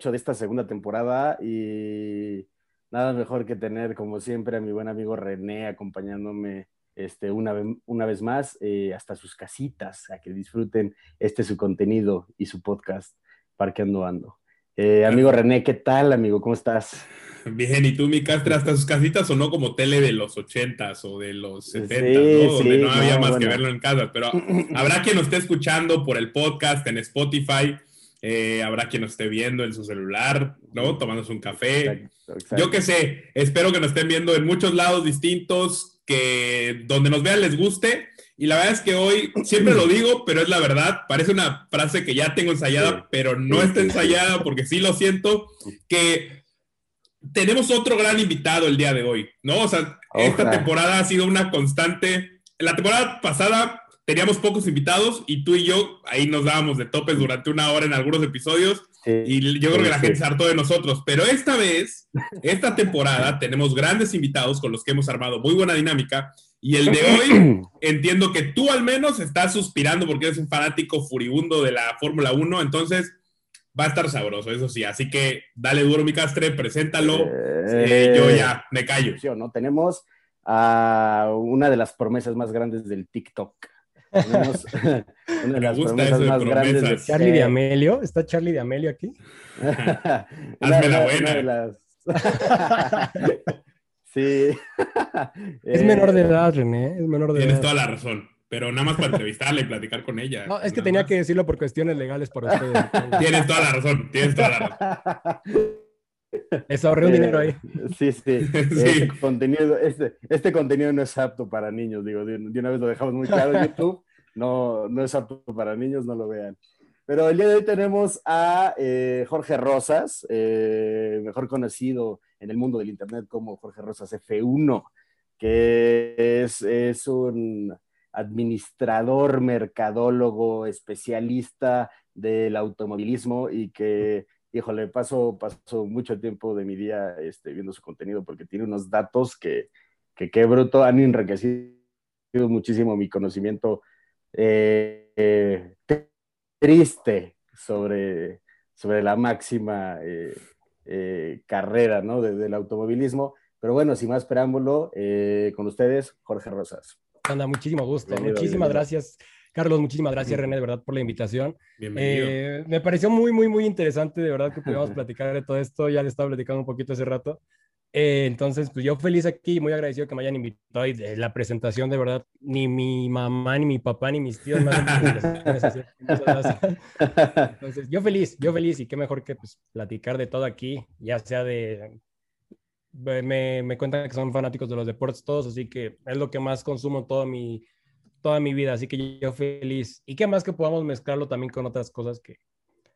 episodio 8, 8 de esta segunda temporada y nada mejor que tener, como siempre, a mi buen amigo René acompañándome este, una, una vez más eh, hasta sus casitas, a que disfruten este su contenido y su podcast, Parqueando Ando. Eh, amigo René, ¿qué tal, amigo? ¿Cómo estás? Bien, ¿y tú, mi Castre, hasta sus casitas o no como tele de los ochentas o de los setentas, ¿no? Donde no había más que verlo en casa, pero habrá quien nos esté escuchando por el podcast en Spotify, eh, habrá quien nos esté viendo en su celular, ¿no? Tomándose un café. Yo qué sé, espero que nos estén viendo en muchos lados distintos, que donde nos vean les guste. Y la verdad es que hoy, siempre lo digo, pero es la verdad, parece una frase que ya tengo ensayada, pero no está ensayada porque sí lo siento, que tenemos otro gran invitado el día de hoy, ¿no? O sea, esta temporada ha sido una constante. La temporada pasada teníamos pocos invitados y tú y yo ahí nos dábamos de topes durante una hora en algunos episodios y yo creo que la gente se hartó de nosotros. Pero esta vez, esta temporada, tenemos grandes invitados con los que hemos armado muy buena dinámica y el de hoy entiendo que tú al menos estás suspirando porque eres un fanático furibundo de la Fórmula 1, entonces va a estar sabroso, eso sí. Así que dale duro, mi castre, preséntalo. Eh, yo ya me callo. ¿no? Tenemos a una de las promesas más grandes del TikTok. Tenemos una de las promesas más grandes de Charlie de Amelio. ¿Está Charlie de Amelio aquí? Hazme la buena. sí. es menor de edad, René. Es menor de Tienes toda la razón pero nada más para entrevistarla y platicar con ella. No, es que tenía que decirlo por cuestiones legales para ustedes. tienes toda la razón, tienes toda la razón. Les ahorré un dinero ahí. Sí, sí. Este, contenido, este, este, contenido no es apto para niños, digo, de, una vez lo dejamos muy claro en YouTube, no, no es apto para niños, no lo vean. Pero el día de hoy tenemos a eh, Jorge Rosas, eh, mejor conocido en el mundo del Internet como Jorge Rosas F1, que es, es un administrador, mercadólogo, especialista del automovilismo y que, híjole, paso, paso mucho tiempo de mi día este, viendo su contenido porque tiene unos datos que, que qué bruto, han enriquecido muchísimo mi conocimiento eh, eh, triste sobre, sobre la máxima eh, carrera ¿no? del automovilismo. Pero bueno, sin más preámbulo, con ustedes, Jorge Rosas. Anda, muchísimo gusto. muchísimas gracias, Carlos. Muchísimas gracias, René, de verdad, por la invitación. Bienvenido. Eh, me pareció muy, muy, muy interesante, de verdad, que pudiéramos platicar de todo esto. Ya le estaba platicando un poquito hace rato. Eh, entonces, pues yo feliz aquí, muy agradecido que me hayan invitado y de la presentación, de verdad, ni mi mamá, ni mi papá, ni mis tíos me Entonces, yo feliz, yo feliz y qué mejor que pues, platicar de todo aquí, ya sea de me, me, cuentan que son fanáticos de los deportes todos, así que es lo que más consumo toda mi, toda mi vida, así que yo feliz. Y qué más que podamos mezclarlo también con otras cosas que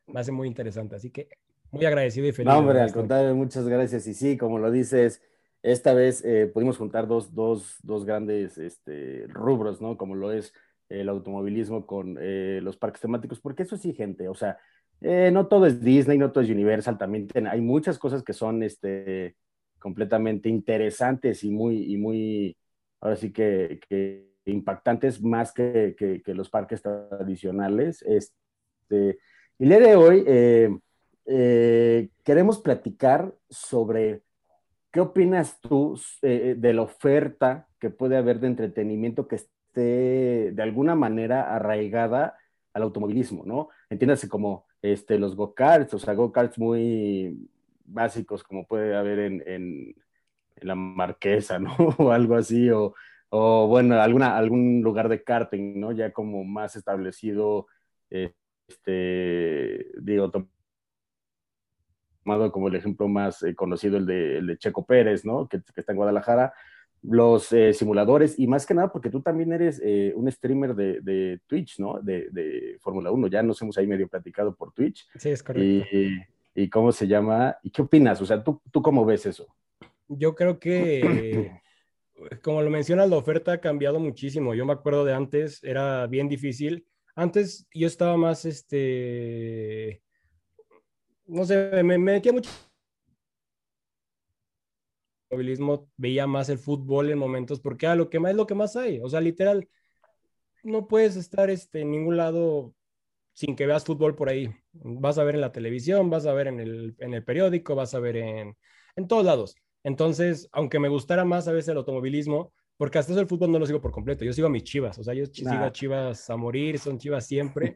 me hace muy interesante, así que muy agradecido y feliz. No, hombre, al contrario, muchas gracias. Y sí, como lo dices, esta vez eh, pudimos juntar dos, dos, dos grandes este, rubros, ¿no? Como lo es el automovilismo con eh, los parques temáticos, porque eso sí, gente, o sea, eh, no todo es Disney, no todo es Universal, también hay muchas cosas que son este, completamente interesantes y muy, y muy ahora sí que, impactantes más que, los parques tradicionales. Este, el día de hoy eh, eh, queremos platicar sobre qué opinas tú eh, de la oferta que puede haber de entretenimiento que esté de alguna manera arraigada al automovilismo, ¿no? Entiéndase como este, los go-karts, o sea, go-karts muy, básicos como puede haber en, en, la Marquesa, ¿no? o algo así, o, o, bueno, alguna, algún lugar de karting, ¿no? Ya como más establecido, este, digo, tomado como el ejemplo más eh, conocido, el de, el de, Checo Pérez, ¿no? Que, que está en Guadalajara, los eh, simuladores, y más que nada porque tú también eres eh, un streamer de, de Twitch, ¿no? De, de Fórmula 1, ya nos hemos ahí medio platicado por Twitch. Sí, es correcto. Y, y cómo se llama. ¿Y qué opinas? O sea, ¿tú, tú cómo ves eso? Yo creo que, como lo mencionas, la oferta ha cambiado muchísimo. Yo me acuerdo de antes, era bien difícil. Antes yo estaba más, este, no sé, me, metía mucho movilismo, veía más el fútbol en momentos, porque ah, lo que más es lo que más hay. O sea, literal, no puedes estar este, en ningún lado sin que veas fútbol por ahí. Vas a ver en la televisión, vas a ver en el, en el periódico, vas a ver en, en todos lados. Entonces, aunque me gustara más a veces el automovilismo, porque hasta eso el fútbol no lo sigo por completo, yo sigo a mis chivas, o sea, yo sigo a chivas a morir, son chivas siempre.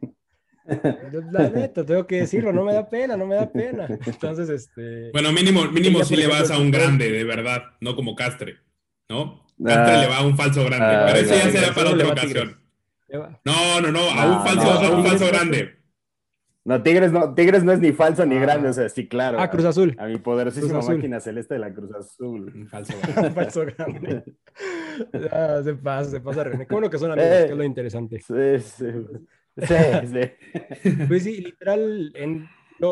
La neta, tengo que decirlo, no me da pena, no me da pena. Entonces, este. Bueno, mínimo, mínimo si le vas a un grande, de verdad, no como Castre, ¿no? Castre le va a un falso grande, ah, pero eso ya será para otra ocasión. No, no, no, a un falso, a un falso grande. No, Tigres no, Tigres no es ni falso ni grande, o sea, sí, claro. Ah, Cruz Azul. A mi poderosísima máquina celeste de la Cruz Azul. Falso grande. falso grande. Ah, se pasa, se pasa. Qué bueno que son amigos, que es lo interesante. Sí, sí. Sí, sí. Pues sí, literal, en,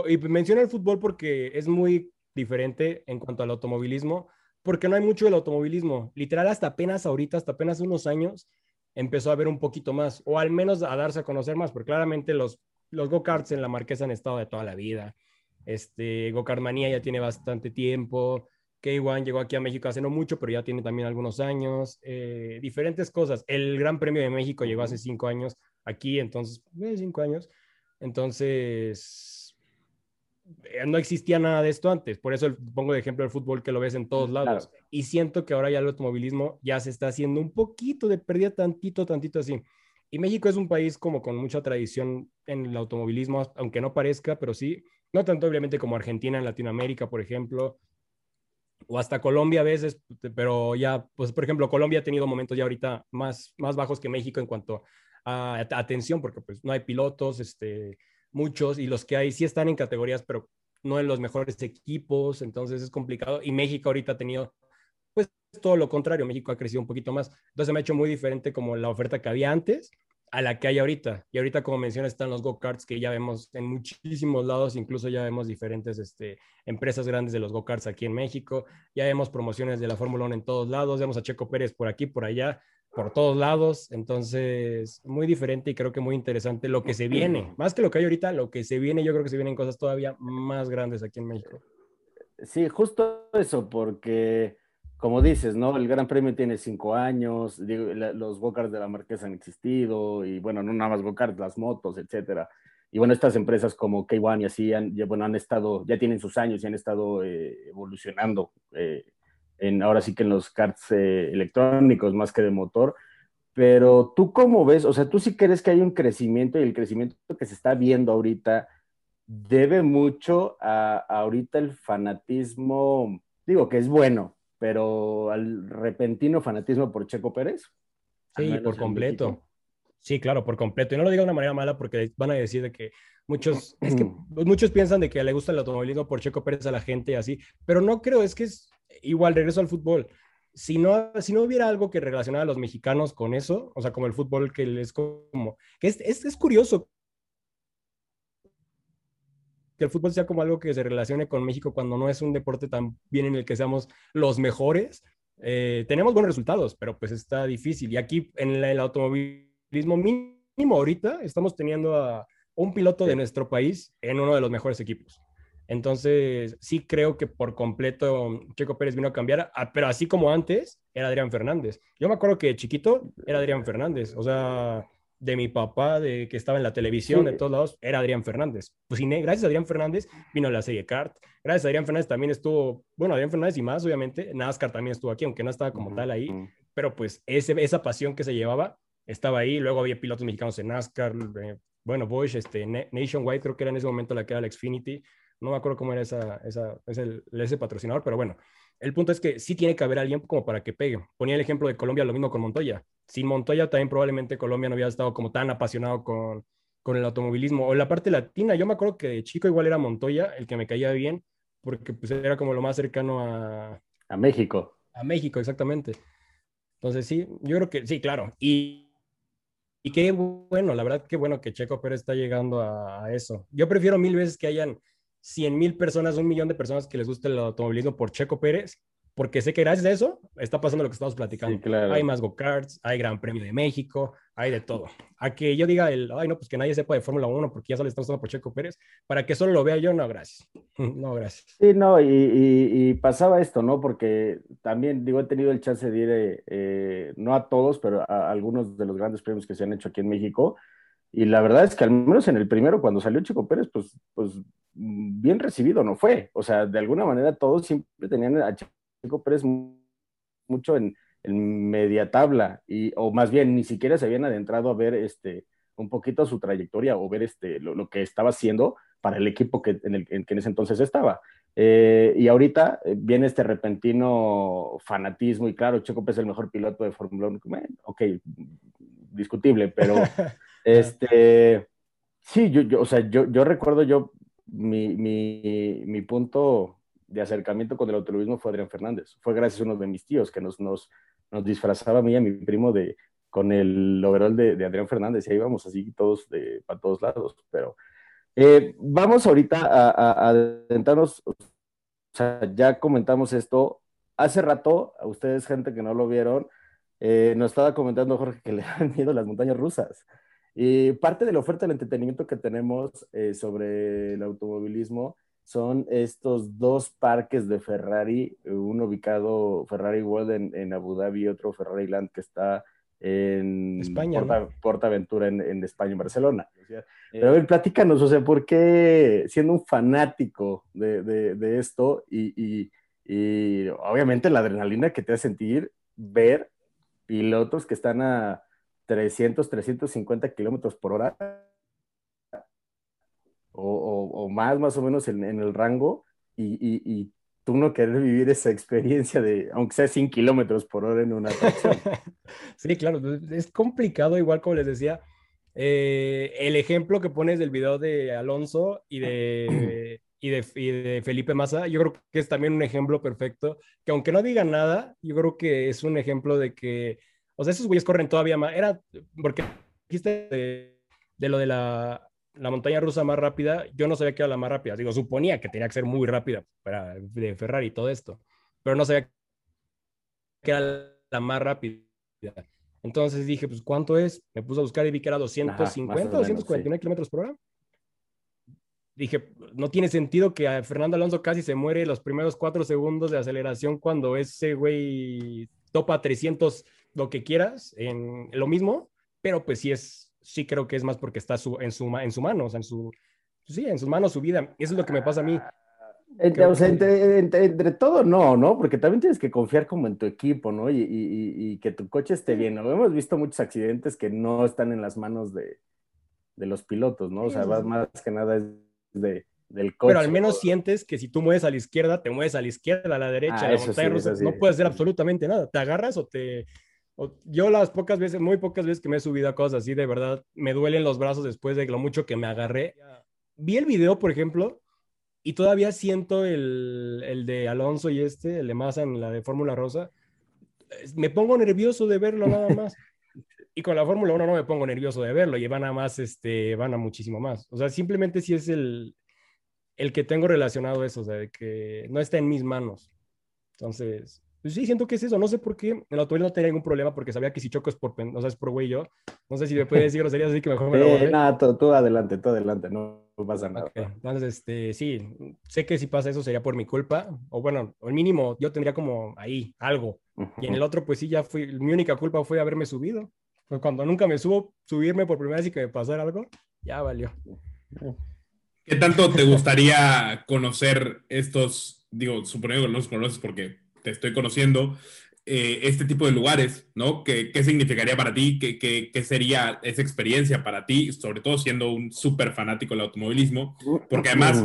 y menciona el fútbol porque es muy diferente en cuanto al automovilismo, porque no hay mucho del automovilismo. Literal, hasta apenas ahorita, hasta apenas unos años, empezó a haber un poquito más, o al menos a darse a conocer más, porque claramente los, los go-karts en la Marquesa han estado de toda la vida. Este, Go-Kart Manía ya tiene bastante tiempo. K1 llegó aquí a México hace no mucho, pero ya tiene también algunos años. Eh, diferentes cosas. El Gran Premio de México llegó hace cinco años aquí, entonces, eh, cinco años. Entonces, eh, no existía nada de esto antes. Por eso pongo de ejemplo el fútbol que lo ves en todos lados. Y siento que ahora ya el automovilismo ya se está haciendo un poquito de pérdida, tantito, tantito así. Y México es un país como con mucha tradición en el automovilismo, aunque no parezca, pero sí. No tanto obviamente como Argentina en Latinoamérica, por ejemplo, o hasta Colombia a veces, pero ya, pues por ejemplo, Colombia ha tenido momentos ya ahorita más, más bajos que México en cuanto a, atención, porque pues no hay pilotos, este, muchos, y los que hay sí están en categorías, pero no en los mejores equipos, entonces es complicado. Y México ahorita ha tenido, todo lo contrario, México ha crecido un poquito más. Entonces me ha hecho muy diferente como la oferta que había antes a la que hay ahorita. Y ahorita, como mencionas, están los go-karts que ya vemos en muchísimos lados, incluso ya vemos diferentes este, empresas grandes de los go-karts aquí en México, ya vemos promociones de la Fórmula 1 en todos lados, vemos a Checo Pérez por aquí, por allá, por todos lados. Entonces, muy diferente y creo que muy interesante lo que se viene. Más que lo que hay ahorita, lo que se viene, yo creo que se vienen cosas todavía más grandes aquí en México. Sí, justo eso, porque como dices, ¿no? El Gran Premio tiene cinco años, los go de la Marquesa han existido, y bueno, no nada más go las motos, etcétera. Y bueno, estas empresas como K1 y así, han, ya, bueno, han estado, ya tienen sus años y han estado eh, evolucionando, eh, en, ahora sí que en los karts eh, electrónicos más que de motor. Pero tú cómo ves, o sea, tú sí crees que hay un crecimiento y el crecimiento que se está viendo ahorita debe mucho a ahorita el fanatismo, digo que es bueno, pero al repentino fanatismo por Checo Pérez. Sí, por completo. Sí, claro, por completo. Y no lo digo de una manera mala porque van a decir de que muchos, es que muchos piensan de que le gusta el automovilismo por Checo Pérez a la gente y así, pero no creo, es que es igual, regreso al fútbol. Si no, si no hubiera algo que relacionara a los mexicanos con eso, o sea, como el fútbol que es como, que es, es, es curioso que el fútbol sea como algo que se relacione con México cuando no es un deporte tan bien en el que seamos los mejores. Eh, tenemos buenos resultados, pero pues está difícil. Y aquí en el automovilismo mínimo ahorita estamos teniendo a un piloto de nuestro país en uno de los mejores equipos. Entonces, sí creo que por completo Checo Pérez vino a cambiar, pero así como antes era Adrián Fernández. Yo me acuerdo que chiquito era Adrián Fernández, o sea, de mi papá, de que estaba en la televisión, de todos lados, era Adrián Fernández. Pues gracias a Adrián Fernández vino la serie Kart. Gracias a Adrián Fernández también estuvo, bueno, Adrián Fernández y más, obviamente, NASCAR también estuvo aquí, aunque no estaba como tal ahí, pero pues ese, esa pasión que se llevaba estaba ahí. Luego había pilotos mexicanos en NASCAR, eh, bueno, Bosch, este, Nationwide, creo que era en ese momento la que era la Xfinity. No me acuerdo cómo era esa, esa, ese, ese patrocinador, pero bueno, el punto es que sí tiene que haber alguien como para que pegue. Ponía el ejemplo de Colombia, lo mismo con Montoya. Sin Montoya también probablemente Colombia no hubiera estado como tan apasionado con, con el automovilismo. O la parte latina, yo me acuerdo que de chico igual era Montoya el que me caía bien, porque pues era como lo más cercano a... A México. A México, exactamente. Entonces sí, yo creo que sí, claro. Y, y qué bueno, la verdad, qué bueno que Checo Pérez está llegando a, a eso. Yo prefiero mil veces que hayan 100 mil personas, un millón de personas que les guste el automovilismo por Checo Pérez, porque sé que gracias a eso está pasando lo que estamos platicando. Hay más go-karts, hay Gran Premio de México, hay de todo. A que yo diga, el, ay, no, pues que nadie sepa de Fórmula 1 porque ya solo estamos hablando por Checo Pérez, para que solo lo vea yo, no, gracias. No, gracias. Sí, no, y, pasaba esto, ¿no? Porque también, digo, he tenido el chance de ir, eh, no a todos, pero a algunos de los grandes premios que se han hecho aquí en México. Y la verdad es que al menos en el primero, cuando salió Chico Pérez, pues, pues bien recibido no fue. O sea, de alguna manera todos siempre tenían a Chico Pérez mucho en, media tabla, y, o más bien ni siquiera se habían adentrado a ver este, un poquito su trayectoria o ver este, lo, que estaba haciendo para el equipo que en, el, que en ese entonces estaba. Eh, y ahorita eh, viene este repentino fanatismo, y claro, Checo Pérez es el mejor piloto de Fórmula 1. ok, discutible, pero este, sí, yo, yo, o sea, yo, yo recuerdo yo, mi, mi, mi punto de acercamiento con el automovilismo fue Adrián Fernández. Fue gracias a uno de mis tíos que nos, nos, nos disfrazaba a mí y a mi primo de, con el overall de, de Adrián Fernández y ahí vamos así todos de, para todos lados. Pero eh, vamos ahorita a, adentrarnos, o sea, ya comentamos esto. Hace rato, a ustedes, gente que no lo vieron, eh, nos estaba comentando Jorge que le dan miedo las montañas rusas. Y parte de la oferta del entretenimiento que tenemos eh, sobre el automovilismo son estos dos parques de Ferrari, uno ubicado Ferrari World en, en Abu Dhabi y otro Ferrari Land que está en España, Porta, Aventura en, España, en Barcelona. Pero a ver, platícanos, o sea, ¿por qué siendo un fanático de, esto y, obviamente la adrenalina que te hace sentir ver pilotos que están a 300, 350 kilómetros por hora o, más, más o menos en, el rango y, tú no querer vivir esa experiencia de, aunque sea 100 kilómetros por hora en una atracción. sí, claro, es complicado, igual como les decía, eh, el ejemplo que pones del video de Alonso y de, y de, y de, Felipe Massa, yo creo que es también un ejemplo perfecto, que aunque no digan nada, yo creo que es un ejemplo de que, o sea, esos güeyes corren todavía más, era, porque dijiste de, de lo de la, la montaña rusa más rápida, yo no sabía que era la más rápida. Digo, suponía que tenía que ser muy rápida para de Ferrari y todo esto, pero no sabía que era la más rápida. Entonces dije, pues, ¿cuánto es? Me puse a buscar y vi que era 250, 249 kilómetros por hora. Dije, no tiene sentido que a Fernando Alonso casi se muere los primeros cuatro segundos de aceleración cuando ese güey topa 300, lo que quieras, en lo mismo, pero pues sí es sí creo que es más porque está en, su, en su mano, o sea, en su, sí, en sus manos su vida. Eso es lo que me pasa a mí. Entre, o sea, entre, todo, no, ¿no? Porque también tienes que confiar como en tu equipo, ¿no? Y, y, que tu coche esté bien. ¿no? Hemos visto muchos accidentes que no están en las manos de, de los pilotos, ¿no? O sea, más que nada es de, del coche. Pero al menos sientes que si tú mueves a la izquierda, te mueves a la izquierda, a la derecha, a la montaña rusa, no puedes hacer absolutamente nada. Te agarras o te, yo las pocas veces, muy pocas veces que me he subido a cosas así, de verdad, me duelen los brazos después de lo mucho que me agarré. Vi el video, por ejemplo, y todavía siento el, el de Alonso y este, el de Massa en la de Fórmula Rosa. Me pongo nervioso de verlo nada más. Y con la Fórmula 1 no me pongo nervioso de verlo, y van a más, este, van a muchísimo más. O sea, simplemente si es el, el que tengo relacionado eso, o sea, de que no está en mis manos. Entonces, pues sí, siento que es eso. No sé por qué. En la automóvil no tenía ningún problema porque sabía que si choco es por, o sea, es por güey yo. No sé si me puede decir groserías, así que mejor me lo eh, Nada, tú, adelante, tú adelante, no, pasa nada. Entonces, este, sí, sé que si pasa eso sería por mi culpa. O bueno, al mínimo yo tendría como ahí algo. Y en el otro, pues sí, ya fui. Mi única culpa fue haberme subido. Pues cuando nunca me subo, subirme por primera vez y que me pasara algo, ya valió. ¿Qué tanto te gustaría conocer estos? Digo, supongo que no los conoces porque te estoy conociendo, eh, este tipo de lugares, ¿no? ¿Qué, qué significaría para ti? ¿Qué, ¿Qué, qué, sería esa experiencia para ti? Sobre todo siendo un súper fanático del automovilismo, porque además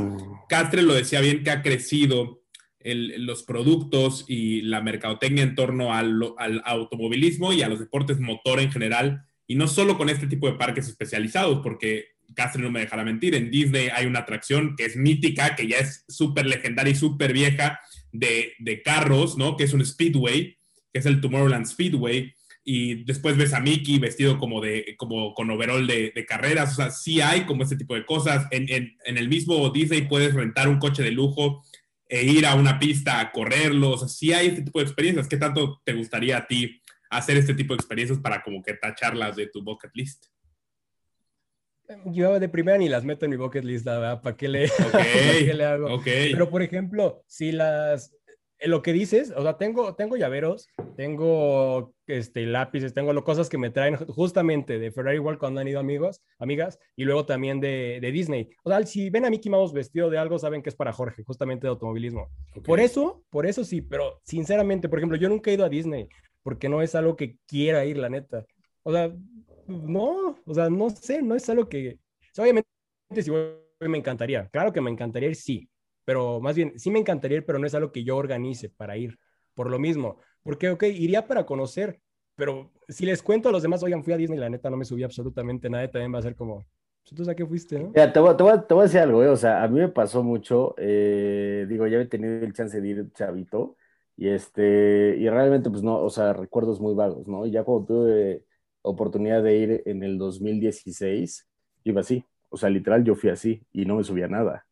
Castre lo decía bien que ha crecido el, los productos y la mercadotecnia en torno al, al, automovilismo y a los deportes motor en general, y no solo con este tipo de parques especializados, porque Castre no me dejará mentir, en Disney hay una atracción que es mítica, que ya es súper legendaria y súper vieja, de, carros, ¿no? Que es un Speedway, que es el Tomorrowland Speedway, y después ves a Mickey vestido como de, como con overall de, carreras, o sea, sí hay como este tipo de cosas. En, el mismo Disney puedes rentar un coche de lujo e ir a una pista a correrlo, o sea, sí hay este tipo de experiencias. ¿Qué tanto te gustaría a ti hacer este tipo de experiencias para como que tacharlas de tu bucket list? Yo de primera ni las meto en mi bucket list, ¿verdad? ¿Para qué le, le hago? Pero, por ejemplo, si las... lo que dices, o sea, tengo, tengo llaveros, tengo este, lápices, tengo cosas que me traen justamente de Ferrari World cuando han ido amigos, amigas, y luego también de, de, Disney. O sea, si ven a Mickey Mouse vestido de algo, saben que es para Jorge, justamente de automovilismo. Por eso, por eso sí, pero sinceramente, por ejemplo, yo nunca he ido a Disney, porque no es algo que quiera ir, la neta. O sea, no, o sea, no sé, no es algo que, obviamente, si voy, me encantaría, claro que me encantaría ir, sí, pero más bien, sí me encantaría ir, pero no es algo que yo organice para ir, por lo mismo. Porque, ok, iría para conocer, pero si les cuento a los demás, oigan, fui a Disney, la neta no me subí absolutamente nada, también va a ser como, pues, ¿tú a qué fuiste? No? te, voy, te, voy, te, voy, a decir algo, ¿eh? o sea, a mí me pasó mucho, eh, digo, ya he tenido el chance de ir chavito, y este, y realmente, pues no, o sea, recuerdos muy vagos, ¿no? Y ya cuando tuve oportunidad de ir en el 2016, iba así, o sea, literal yo fui así y no me subía nada.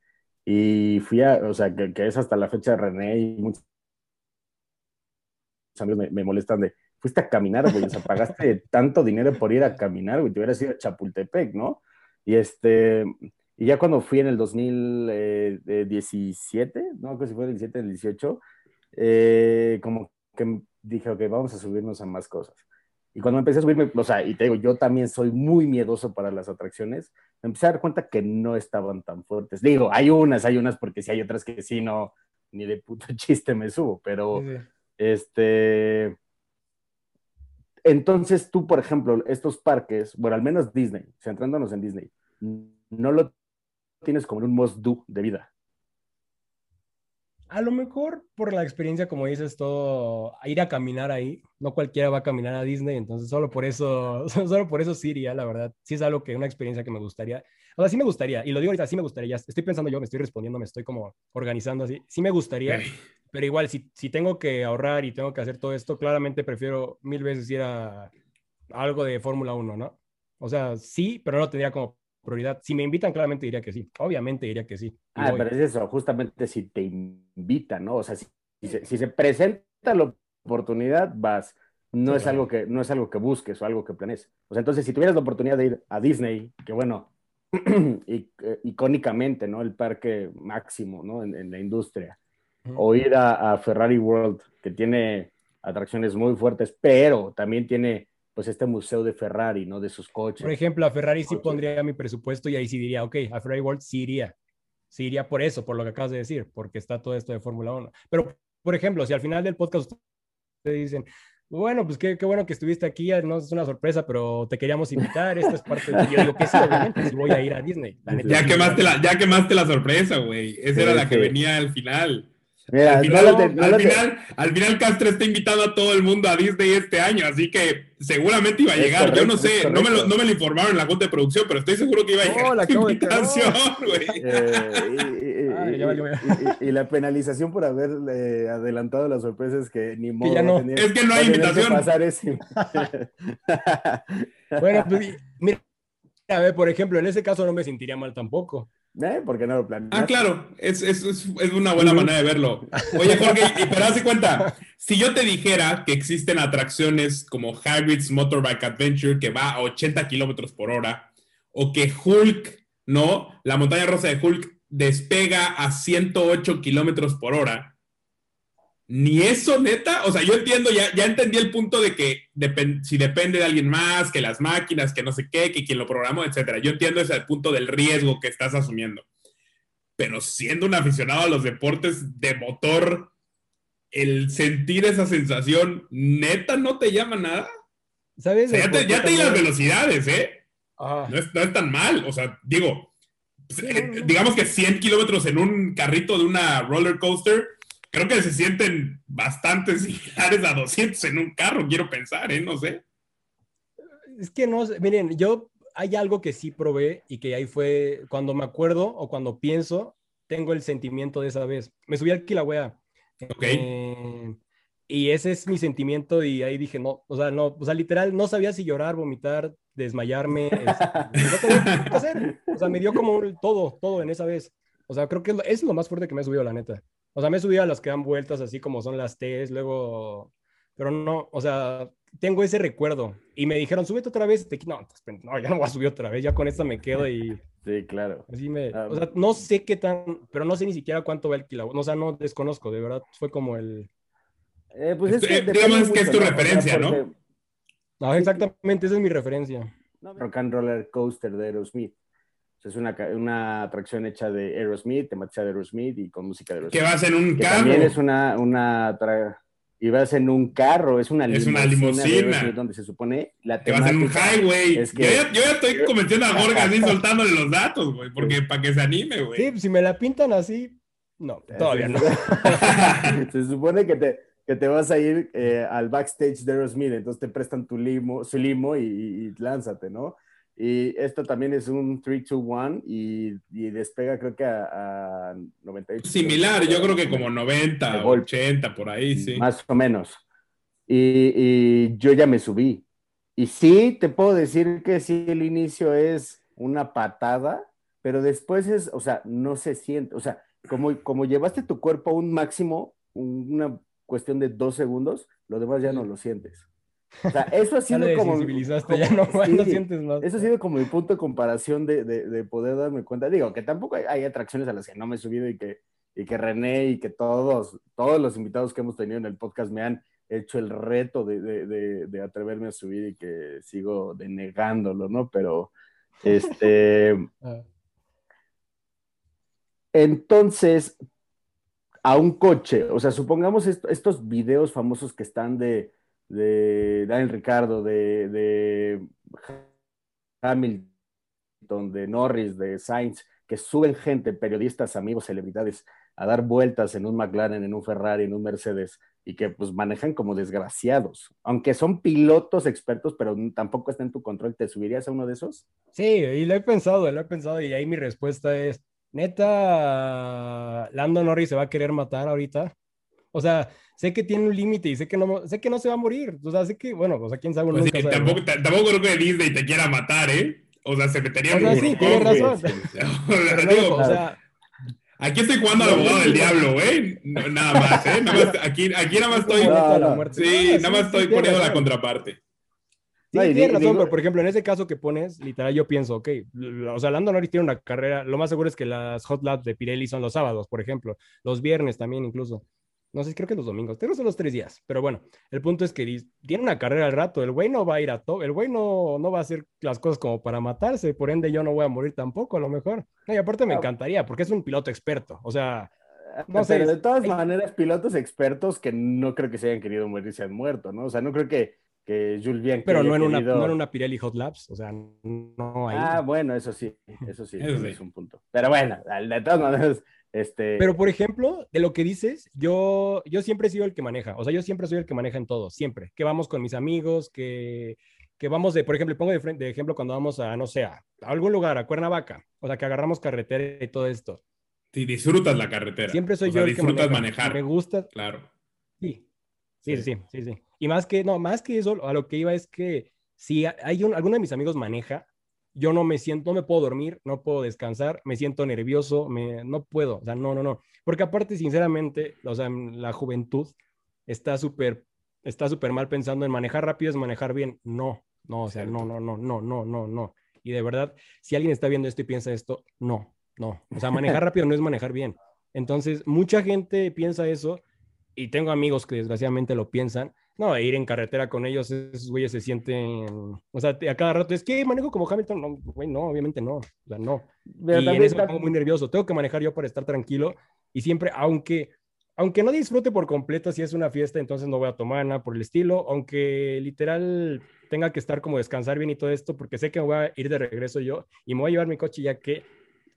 Y fui a, o sea, que, es hasta la fecha de René y muchos amigos me, molestan de, fuiste a caminar, güey, o sea, pagaste tanto dinero por ir a caminar, güey, te hubieras ido a Chapultepec, ¿no? Y este, y ya cuando fui en el 2017, eh, no, creo si fue el 17, el 18, eh, como que dije, ok, vamos a subirnos a más cosas. Y cuando empecé a subirme, o sea, y te digo, yo también soy muy miedoso para las atracciones, me empecé a dar cuenta que no estaban tan fuertes. Digo, hay unas, hay unas porque sí hay otras que sí, no, ni de puto chiste me subo, pero este... Entonces tú, por ejemplo, estos parques, bueno, al menos Disney, centrándonos en Disney, no lo tienes como un must do de vida. A lo mejor por la experiencia, como dices, todo, ir a caminar ahí, no cualquiera va a caminar a Disney, entonces solo por eso, solo por eso sí iría, la verdad. Sí es algo que, una experiencia que me gustaría. O sea, sí me gustaría, y lo digo ahorita, sí me gustaría, estoy pensando yo, me estoy respondiendo, me estoy como organizando así, sí me gustaría, pero igual, si, si tengo que ahorrar y tengo que hacer todo esto, claramente prefiero mil veces ir a algo de Fórmula 1, ¿no? O sea, sí, pero no tendría como prioridad. Si me invitan, claramente diría que sí. Obviamente diría que sí. Ah, pero es eso, justamente si te invitan, ¿no? O sea, si, si, se, presenta la oportunidad, vas. No es, algo que, no es algo que busques o algo que planees. O sea, entonces, si tuvieras la oportunidad de ir a Disney, que bueno, eh, icónicamente, ¿no? El parque máximo, ¿no? En, la industria. O ir a, a Ferrari World, que tiene atracciones muy fuertes, pero también tiene pues este museo de Ferrari, ¿no? De sus coches. Por ejemplo, a Ferrari sí pondría mi presupuesto y ahí sí diría, ok, a Ferrari World sí iría. Sí iría por eso, por lo que acabas de decir, porque está todo esto de Fórmula 1. Pero, por ejemplo, si al final del podcast ustedes dicen, bueno, pues qué, qué, bueno que estuviste aquí, no es una sorpresa, pero te queríamos invitar, esto es parte de... Yo digo que sí, obviamente, si voy a ir a Disney. ya, quemaste la, ya quemaste la sorpresa, güey. Esa era la que venía al final al, final, Castro está invitado a todo el mundo a Disney este año, así que seguramente iba a llegar. Yo no sé, no me, lo, no me, lo, informaron en la junta de producción, pero estoy seguro que iba a llegar. la invitación, y, la penalización por haber eh, adelantado las sorpresas que ni modo. es que no hay invitación. bueno, pues, mira, a ver, por ejemplo, en ese caso no me sentiría mal tampoco. ¿Eh? Porque no lo Ah, claro, es, es, es, una buena manera de verlo. Oye, Jorge, pero haz cuenta, si yo te dijera que existen atracciones como Hagrid's Motorbike Adventure que va a 80 kilómetros por hora, o que Hulk, ¿no? La montaña rosa de Hulk despega a 108 kilómetros por hora, ni eso, neta. O sea, yo entiendo, ya, ya entendí el punto de que si depende de alguien más, que las máquinas, que no sé qué, que quien lo programó, etcétera. Yo entiendo ese punto del riesgo que estás asumiendo. Pero siendo un aficionado a los deportes de motor, el sentir esa sensación, neta, no te llama nada. ¿Sabes? ya te, ya di las velocidades, ¿eh? No, es, tan mal. O sea, digo, eh, digamos que 100 kilómetros en un carrito de una roller coaster creo que se sienten bastante similares a 200 en un carro, quiero pensar, ¿eh? No sé. Es que no, miren, yo hay algo que sí probé y que ahí fue cuando me acuerdo o cuando pienso, tengo el sentimiento de esa vez. Me subí al Kilauea. Ok. Eh, y ese es mi sentimiento y ahí dije, no, o sea, no, o sea, literal, no sabía si llorar, vomitar, desmayarme, este, no hacer. O sea, me dio como todo, todo en esa vez. O sea, creo que es lo, es lo más fuerte que me ha subido, la neta. O sea, me he subido a las que dan vueltas así como son las T's, luego, pero no, o sea, tengo ese recuerdo. Y me dijeron, súbete otra vez. No, no, ya no voy a subir otra vez. Ya con esta me quedo y. Sí, claro. Así me, ah, o sea, no sé qué tan, pero no sé ni siquiera cuánto va el kilo. O sea, no desconozco, de verdad. Fue como el. Eh, pues es, que, digamos que es tu referencia, ¿no? No, exactamente, esa es mi referencia. Rock and Roller Coaster de Aerosmith. Es una, una atracción hecha de Aerosmith, temática de Aerosmith y con música de Aerosmith. Que vas en un carro. También es una, una y vas en un carro, es una es una limusina donde se supone la que vas en un highway. yo, ya, yo, ya, estoy convenciendo a Gorga así soltándole los datos, güey, porque para que se anime, güey. Sí, si me la pintan así, no, todavía no. se supone que te, que te vas a ir eh, al backstage de Aerosmith, entonces te prestan tu limo, su limo y, y lánzate, ¿no? Y esto también es un 3, 2, 1 y, y despega creo que a, a 98. Similar, yo creo que como 90, 80, por ahí, sí. Más o menos. Y, y, yo ya me subí. Y sí, te puedo decir que sí, el inicio es una patada, pero después es, o sea, no se siente, o sea, como, como llevaste tu cuerpo a un máximo, una cuestión de dos segundos, lo demás ya no lo sientes. O sea, eso ha sido como, ya no, no, sientes más. Eso ha sido como mi punto de comparación de, de, de, poder darme cuenta. Digo, que tampoco hay, atracciones a las que no me he subido y que, y que René y que todos, todos los invitados que hemos tenido en el podcast me han hecho el reto de, de atreverme a subir y que sigo denegándolo, ¿no? Pero, este... Ah. Entonces, a un coche, o sea, supongamos estos videos famosos que están de de Daniel Ricardo, de, de Hamilton, de Norris, de Sainz, que suben gente, periodistas, amigos, celebridades, a dar vueltas en un McLaren, en un Ferrari, en un Mercedes, y que pues manejan como desgraciados. Aunque son pilotos expertos, pero tampoco está en tu control, ¿te subirías a uno de esos? Sí, y lo he pensado, lo he pensado, y ahí mi respuesta es, neta, Lando Norris se va a querer matar ahorita. O sea, sé que tiene un límite y sé que no sé que no se va a morir. O sea, sé que, bueno, o sea, quién sabe. Pues sí, tampoco, tampoco, creo que Disney te quiera matar, ¿eh? O sea, se metería o sea, sí, tienes razón. o sea, Aquí estoy jugando al abogado del diablo, güey. nada más, ¿eh? Nada más, aquí, aquí nada más estoy. Sí, nada más estoy poniendo la contraparte. Sí, tienes razón, pero por ejemplo, en ese caso que pones, literal, yo pienso, ok, o sea, Lando Norris tiene una carrera, lo más seguro es que las hot laps de Pirelli son los sábados, por ejemplo, los viernes también incluso. No sé, creo que los domingos, creo que son los tres días, pero bueno, el punto es que tiene una carrera al rato, el güey no va a ir a todo, el güey no, no va a hacer las cosas como para matarse, por ende yo no voy a morir tampoco, a lo mejor. y aparte me encantaría, porque es un piloto experto, o sea, no sé. Pero de todas maneras, pilotos expertos que no creo que se hayan querido morir se han muerto, ¿no? O sea, no creo que, que Jules Bianchi Pero no en, una, no en una Pirelli Hot Labs, o sea, no hay. Ah, bueno, eso sí, eso sí, eso es un punto. Pero bueno, de todas maneras este... Pero, por ejemplo, de lo que dices, yo, yo siempre he sido el que maneja. O sea, yo siempre soy el que maneja en todo, siempre. Que vamos con mis amigos, que, que vamos de, por ejemplo, pongo de, de, ejemplo cuando vamos a, no sé, a algún lugar, a Cuernavaca. O sea, que agarramos carretera y todo esto. Sí, disfrutas la carretera. Siempre soy yo el que maneja. manejar. Me gusta. Claro. Sí. Sí, sí, sí, sí. Y más que, no, más que eso, a lo que iba es que si hay un, alguno de mis amigos maneja, yo no me siento, no me puedo dormir, no puedo descansar, me siento nervioso, me, no puedo, o sea, no, no, no. Porque aparte, sinceramente, o sea, la juventud está súper, está súper mal pensando en manejar rápido es manejar bien. No, no, o sea, no, no, no, no, no, no, no. Y de verdad, si alguien está viendo esto y piensa esto, no, no. O sea, manejar rápido no es manejar bien. Entonces, mucha gente piensa eso y tengo amigos que desgraciadamente lo piensan no, ir en carretera con ellos, esos güeyes se sienten, o sea, a cada rato es que manejo como Hamilton, no, güey, no, obviamente no, o sea, no. y en eso me pongo muy nervioso, tengo que manejar yo para estar tranquilo y siempre, aunque, aunque no disfrute por completo si es una fiesta, entonces no voy a tomar nada por el estilo, aunque literal tenga que estar como descansar bien y todo esto, porque sé que me voy a ir de regreso yo y me voy a llevar mi coche ya que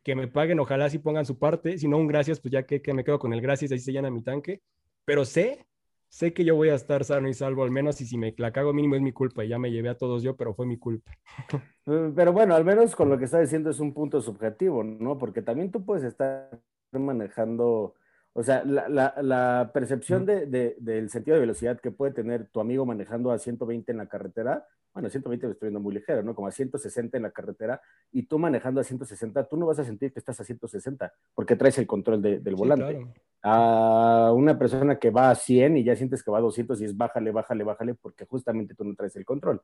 que me paguen, ojalá si pongan su parte, si no un gracias, pues ya que, que me quedo con el gracias, ahí se llena mi tanque, pero sé sé que yo voy a estar sano y salvo al menos y si me la cago mínimo es mi culpa y ya me llevé a todos yo, pero fue mi culpa. Eh, pero bueno, al menos con lo que está diciendo es un punto subjetivo, ¿no? Porque también tú puedes estar manejando, O sea, la, percepción del sentido de velocidad que puede tener tu amigo manejando a 120 en la carretera, bueno, 120 lo estoy viendo muy ligero, ¿no? Como a 160 en la carretera, y tú manejando a 160, tú no vas a sentir que estás a 160, porque traes el control del volante. A una persona que va a 100 y ya sientes que va a 200 y es bájale, bájale, bájale, porque justamente tú no traes el control.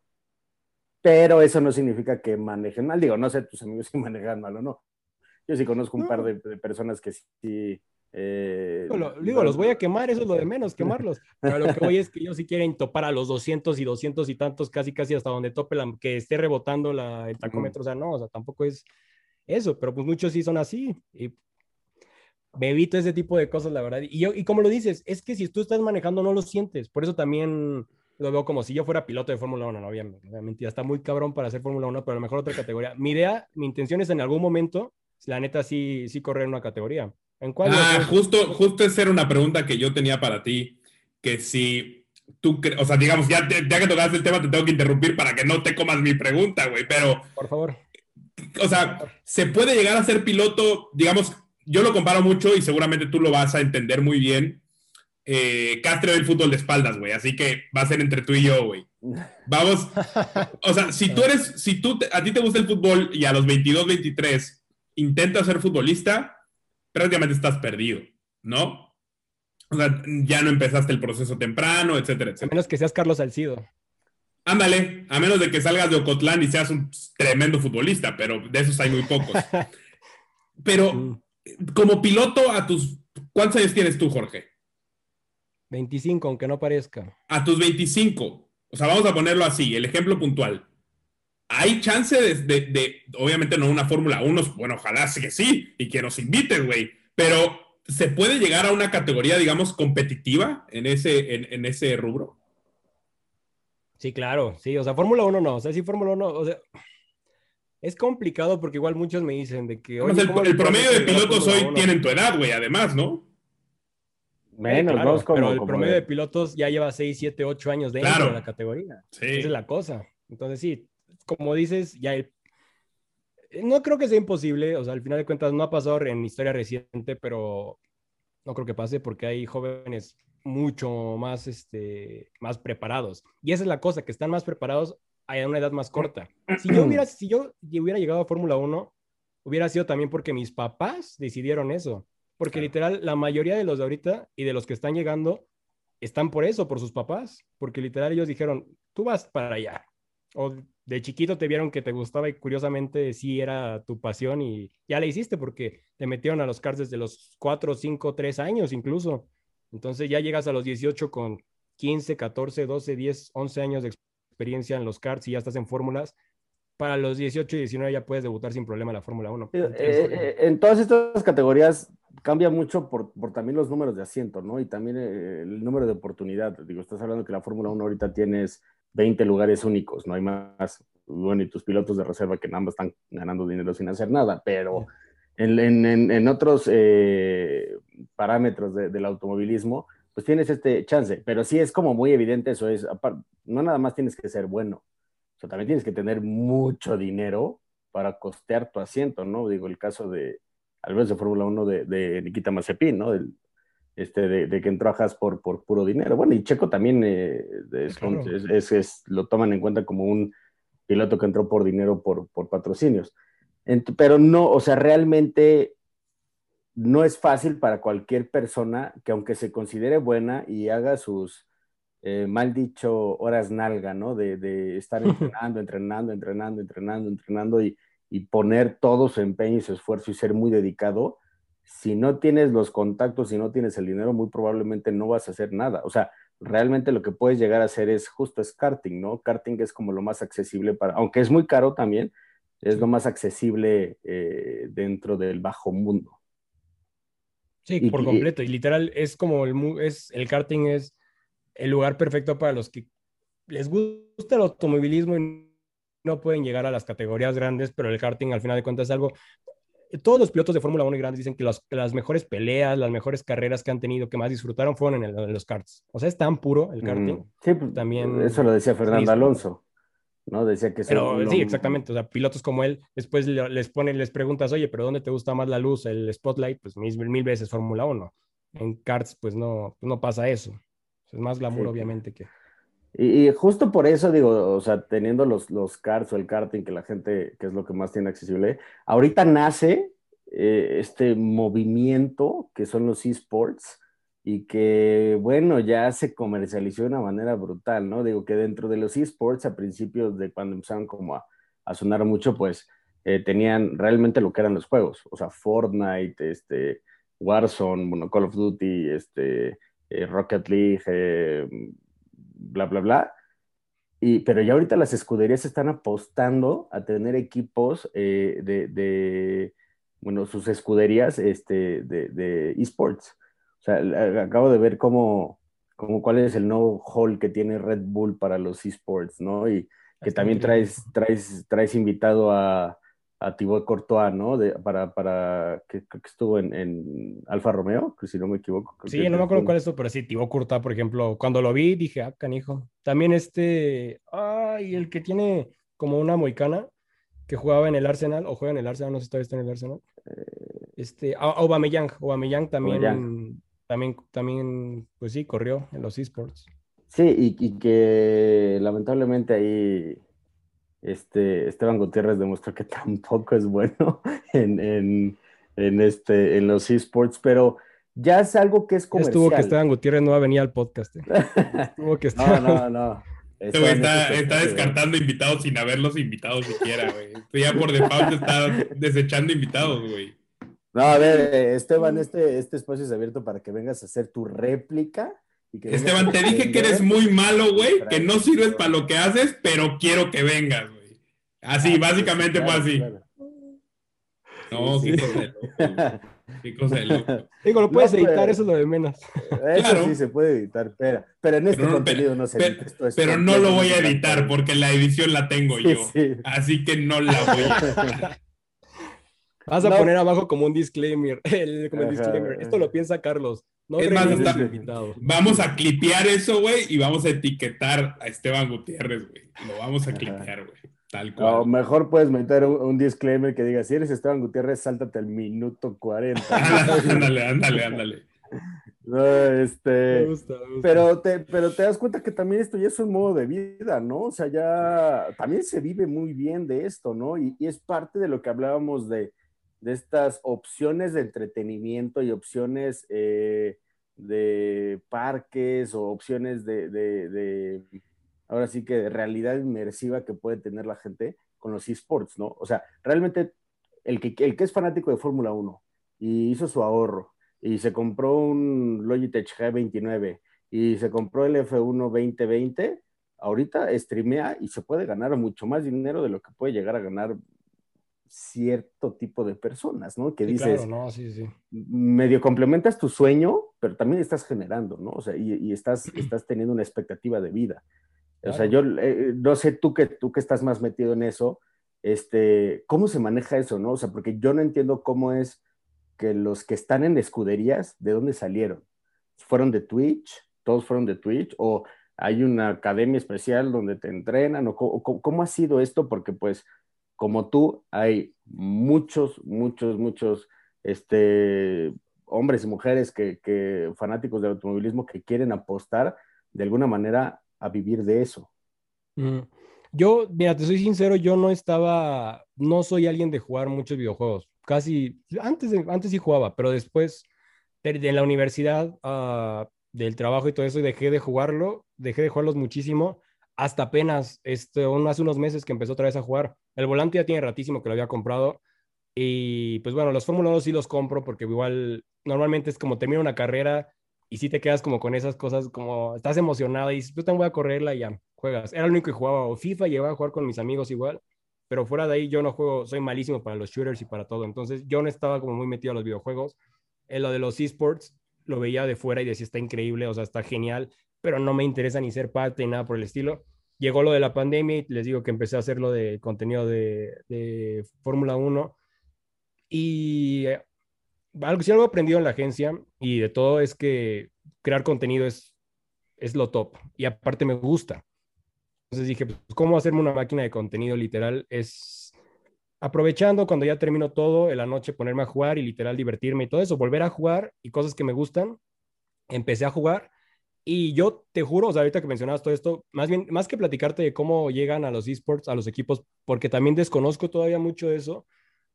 Pero eso no significa que manejen mal. Digo, no sé tus amigos si manejan mal o no. Yo sí conozco un par de personas que sí eh, digo, los voy a quemar, eso es lo de menos, quemarlos. Pero lo que voy es que ellos si quieren topar a los 200 y 200 y tantos, casi casi hasta donde tope la, que esté rebotando la, el tacómetro. O sea, no, o sea, tampoco es eso, pero pues muchos sí son así. Y me evito ese tipo de cosas, la verdad. Y, yo, y como lo dices, es que si tú estás manejando no lo sientes. Por eso también lo veo como si yo fuera piloto de Fórmula 1, no, obviamente, está muy cabrón para hacer Fórmula 1, pero a lo mejor otra categoría. Mi idea, mi intención es en algún momento, la neta, sí, sí correr en una categoría ah, justo, justo esa era una pregunta que yo tenía para ti, que si tú, o sea, digamos, ya, ya que tocaste el tema, te tengo que interrumpir para que no te comas mi pregunta, güey, pero... Por favor. O sea, se puede llegar a ser piloto, digamos, yo lo comparo mucho y seguramente tú lo vas a entender muy bien. Eh, Castro del fútbol de espaldas, güey, así que va a ser entre tú y yo, güey. Vamos, o sea, si tú eres, si tú, a ti te gusta el fútbol y a los 22, 23 intentas ser futbolista, prácticamente estás perdido, ¿no? O sea, ya no empezaste el proceso temprano, etcétera, etcétera. A menos que seas Carlos Salcido. Ándale, a menos de que salgas de Ocotlán y seas un tremendo futbolista, pero de esos hay muy pocos. Pero mm. como piloto, a tus. ¿Cuántos años tienes tú, Jorge? 25, aunque no parezca. A tus 25. O sea, vamos a ponerlo así, el ejemplo puntual hay chance de, obviamente no una Fórmula 1, bueno, ojalá que sí, y que nos inviten, güey, pero ¿se puede llegar a una categoría, digamos, competitiva en ese, en, ese rubro? Sí, claro, sí, o sea, Fórmula 1 no, o sea, sí, Fórmula 1, o sea, es complicado porque igual muchos me dicen de que... el, promedio de pilotos hoy tienen tu edad, güey, además, ¿no? Menos, dos como, Pero el promedio de... pilotos ya lleva 6, 7, 8 años dentro de la categoría. Sí. Esa es la cosa. Entonces, sí, como dices, ya no creo que sea imposible, o sea, al final de cuentas no ha pasado en historia reciente, pero no creo que pase porque hay jóvenes mucho más, este, más preparados. Y esa es la cosa, que están más preparados a una edad más corta. Si yo hubiera, si yo hubiera llegado a Fórmula 1, hubiera sido también porque mis papás decidieron eso. Porque literal, la mayoría de los de ahorita y de los que están llegando están por eso, por sus papás. Porque literal ellos dijeron, tú vas para allá. O de chiquito te vieron que te gustaba y curiosamente sí era tu pasión y ya la hiciste porque te metieron a los cars desde los 4, 5, 3 años incluso. Entonces ya llegas a los 18 con 15, 14, 12, 10, 11 años de experiencia en los karts y ya estás en fórmulas. Para los 18 y 19 ya puedes debutar sin problema en la Fórmula 1. Eh, eh, en todas estas categorías cambia mucho por, por, también los números de asiento, ¿no? Y también eh, el número de oportunidad. Digo, estás hablando que la Fórmula 1 ahorita tienes 20 lugares únicos, no hay más. Bueno, y tus pilotos de reserva que nada más están ganando dinero sin hacer nada, pero en, en, en otros eh, parámetros del automovilismo, pues tienes este chance. Pero sí es como muy evidente eso, es, no nada más tienes que ser bueno, o sea, también tienes que tener mucho dinero para costear tu asiento, ¿no? Digo, el caso de, al menos de Fórmula 1 de, de Nikita Mazepin, ¿no? Este, de, que entró a Haas por, por puro dinero. Bueno, y Checo también eh, es, es, lo toman en cuenta como un piloto que entró por dinero por, por patrocinios. pero no, o sea, realmente no es fácil para cualquier persona que aunque se considere buena y haga sus, eh, mal dicho, horas nalga, ¿no? De, de estar entrenando, entrenando, entrenando, entrenando, entrenando y, y poner todo su empeño y su esfuerzo y ser muy dedicado, si no tienes los contactos, si no tienes el dinero, muy probablemente no vas a hacer nada. O sea, realmente lo que puedes llegar a hacer es justo es karting, ¿no? Karting es como lo más accesible para, aunque es muy caro también, es lo más accesible eh, dentro del bajo mundo. Sí, por completo. Y literal es como el, es, el karting es el lugar perfecto para los que les gusta el automovilismo y no pueden llegar a las categorías grandes, pero el karting al final de cuentas es algo todos los pilotos de Fórmula 1 y grandes dicen que las mejores peleas, las mejores carreras que han tenido, que más disfrutaron, fueron en, los karts. O sea, es tan puro el karting. sí, pues, también. Eso lo decía Fernando Alonso. ¿no? Decía que pero, Sí, exactamente. O sea, pilotos como él, después les ponen, les preguntas, oye, pero ¿dónde te gusta más la luz, el spotlight? Pues mil, mil veces Fórmula 1. en karts pues no, no pasa eso. Es más glamour obviamente que... Y, justo por eso digo, o sea, teniendo los, los o el karting que la gente, que es lo que más tiene accesible, ahorita nace eh, este movimiento que son los esports y que, bueno, ya se comercializó de una manera brutal, ¿no? Digo que dentro de los esports, a principios de cuando empezaron como a, sonar mucho, pues eh, tenían realmente lo que eran los juegos, o sea, Fortnite, este, Warzone, bueno, Call of Duty, este, eh, Rocket League, bla, bla, bla. Y, pero ya ahorita las escuderías están apostando a tener equipos de, de bueno, sus escuderías este, de, de esports. O sea, acabo de ver cómo, cómo, cuál es el nuevo hall que tiene Red Bull para los esports, ¿no? Y que también traes, traes, traes invitado a, a Thibaut Courtois, ¿no? De, para, para que, que estuvo en, en, Alfa Romeo, que si no me equivoco. Sí, no me acuerdo cuál es eso, pero sí, Thibaut Courtois, por ejemplo, cuando lo vi dije, ah, canijo. También este, ay, el que tiene como una moicana, que jugaba en el Arsenal, o juega en el Arsenal, no sé si todavía está en el Arsenal. Eh, este, Aubameyang, Aubameyang también, también, también, pues sí, corrió en los esports. Sí, y, que lamentablemente ahí este, Esteban Gutiérrez demostró que tampoco es bueno en, en, en este, en los esports, pero ya es algo que es comercial. Estuvo que Esteban Gutiérrez no va a venir al podcast. Eh. Estuvo que Esteban... No, no, no. Este está, está, descartando invitados sin haberlos invitado siquiera, güey. Estoy ya por default está desechando invitados, güey. No, a ver, eh, Esteban, este, este espacio es abierto para que vengas a hacer tu réplica. Esteban, te dije que eres muy malo, güey, que no sirves para lo que haces, pero quiero que vengas, güey. Así, ah, básicamente fue así. No, sí, Qué cosa de loco. Digo, lo puedes editar, eso es lo de menos. Eso sí se puede editar, pero, pero en este contenido no se edita. pero no lo voy a editar porque la edición la tengo yo. Así que no la voy a editar. Vas a poner abajo como un disclaimer. como un disclaimer. Esto lo piensa Carlos. No es más, vamos a clipear eso, güey, y vamos a etiquetar a Esteban Gutiérrez, güey. Lo vamos a clipear, güey. Tal cual. O mejor puedes meter un, disclaimer que diga, si eres Esteban Gutiérrez, sáltate al minuto 40. ándale, ándale, ándale. No, este, Pero, te, pero te das cuenta que también esto ya es un modo de vida, ¿no? O sea, ya también se vive muy bien de esto, ¿no? Y, es parte de lo que hablábamos de, de estas opciones de entretenimiento y opciones eh, de parques o opciones de, de ahora sí que de realidad inmersiva que puede tener la gente con los esports, ¿no? O sea, realmente el que, el que es fanático de Fórmula 1 y hizo su ahorro y se compró un Logitech G29 y se compró el F1 2020, ahorita streamea y se puede ganar mucho más dinero de lo que puede llegar a ganar cierto tipo de personas, ¿no? Que dices, no, sí, sí. medio complementas tu sueño, pero también estás generando, ¿no? O sea, y, y estás, estás teniendo una expectativa de vida. O sea, yo eh, no sé tú que, tú que estás más metido en eso, este, ¿cómo se maneja eso, no? O sea, porque yo no entiendo cómo es que los que están en escuderías, ¿de dónde salieron? ¿Fueron de Twitch? ¿Todos fueron de Twitch? ¿O hay una academia especial donde te entrenan? ¿O cómo, ha sido esto? Porque pues, como tú, hay muchos, muchos, muchos, este, hombres y mujeres que, fanáticos del automovilismo que quieren apostar de alguna manera a vivir de eso. Mm. Yo, mira, te soy sincero, yo no estaba, no soy alguien de jugar muchos videojuegos. Casi, antes, antes sí jugaba, pero después de, la universidad, uh, del trabajo y todo eso, dejé de jugarlo, dejé de jugarlos muchísimo, hasta apenas, este, hace unos meses que empezó otra vez a jugar. El volante ya tiene ratísimo que lo había comprado. Y pues bueno, los Fórmula 1 sí los compro porque igual normalmente es como termino una carrera y si te quedas como con esas cosas, como estás emocionado y dices, yo también voy a correrla y ya, juegas. Era el único que jugaba, o FIFA, llevaba a jugar con mis amigos igual, pero fuera de ahí yo no juego, soy malísimo para los shooters y para todo, entonces yo no estaba como muy metido a los videojuegos. En lo de los esports, lo veía de fuera y decía, está increíble, o sea, está genial, pero no me interesa ni ser parte ni nada por el estilo. Llegó lo de la pandemia y les digo que empecé a hacer lo de contenido de, Fórmula 1 y algo, si algo he aprendido en la agencia y de todo es que crear contenido es, es lo top y aparte me gusta. Entonces dije, pues, ¿cómo hacerme una máquina de contenido literal? Es, aprovechando cuando ya termino todo, en la noche ponerme a jugar y literal divertirme y todo eso, volver a jugar y cosas que me gustan, empecé a jugar y yo te juro, o sea, ahorita que mencionabas todo esto, más bien, más que platicarte de cómo llegan a los esports, a los equipos, porque también desconozco todavía mucho de eso,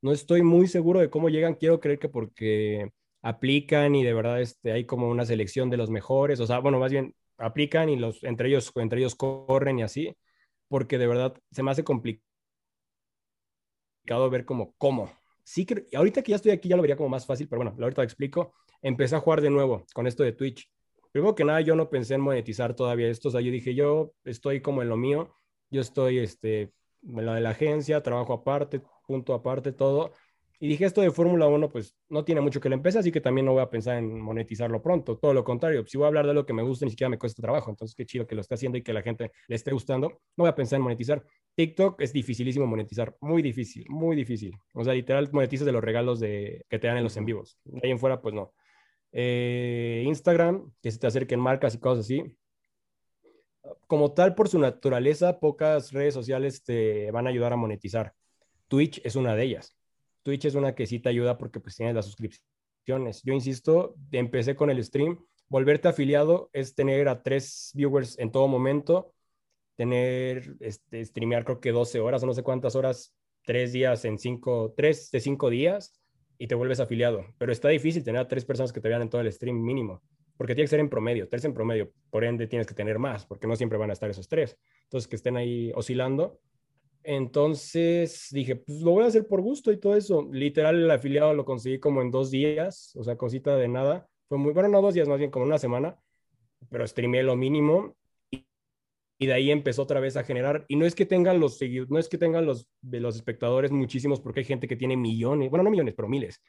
no estoy muy seguro de cómo llegan, quiero creer que porque aplican y de verdad este, hay como una selección de los mejores, o sea, bueno, más bien aplican y los, entre, ellos, entre ellos corren y así, porque de verdad se me hace complicado ver como cómo. Sí, que ahorita que ya estoy aquí ya lo vería como más fácil, pero bueno, ahorita te explico. Empecé a jugar de nuevo con esto de Twitch. Primero que nada, yo no pensé en monetizar todavía esto, o sea, yo dije, yo estoy como en lo mío, yo estoy este, en la de la agencia, trabajo aparte, punto aparte, todo, y dije, esto de Fórmula 1, pues no tiene mucho que le empiece, así que también no voy a pensar en monetizarlo pronto. Todo lo contrario, si voy a hablar de lo que me gusta, ni siquiera me cuesta trabajo. Entonces, qué chido que lo esté haciendo y que la gente le esté gustando. No voy a pensar en monetizar. TikTok es dificilísimo monetizar, muy difícil, muy difícil. O sea, literal, monetizas de los regalos de, que te dan en los en vivos. ahí en fuera, pues no. Eh, Instagram, que se te acerquen marcas y cosas así. Como tal, por su naturaleza, pocas redes sociales te van a ayudar a monetizar. Twitch es una de ellas. Twitch es una que sí te ayuda porque pues tienes las suscripciones. Yo insisto, empecé con el stream. Volverte afiliado es tener a tres viewers en todo momento, tener, este, streamear creo que 12 horas o no sé cuántas horas, tres días en cinco, tres de cinco días y te vuelves afiliado. Pero está difícil tener a tres personas que te vean en todo el stream mínimo, porque tiene que ser en promedio, tres en promedio. Por ende, tienes que tener más, porque no siempre van a estar esos tres. Entonces, que estén ahí oscilando entonces dije, pues lo voy a hacer por gusto y todo eso. Literal, el afiliado lo conseguí como en dos días, o sea, cosita de nada. Fue muy, bueno, no dos días, más bien como una semana, pero streamé lo mínimo y, de ahí empezó otra vez a generar. Y no es que tengan los no es que tengan los, los espectadores muchísimos, porque hay gente que tiene millones, bueno, no millones, pero miles,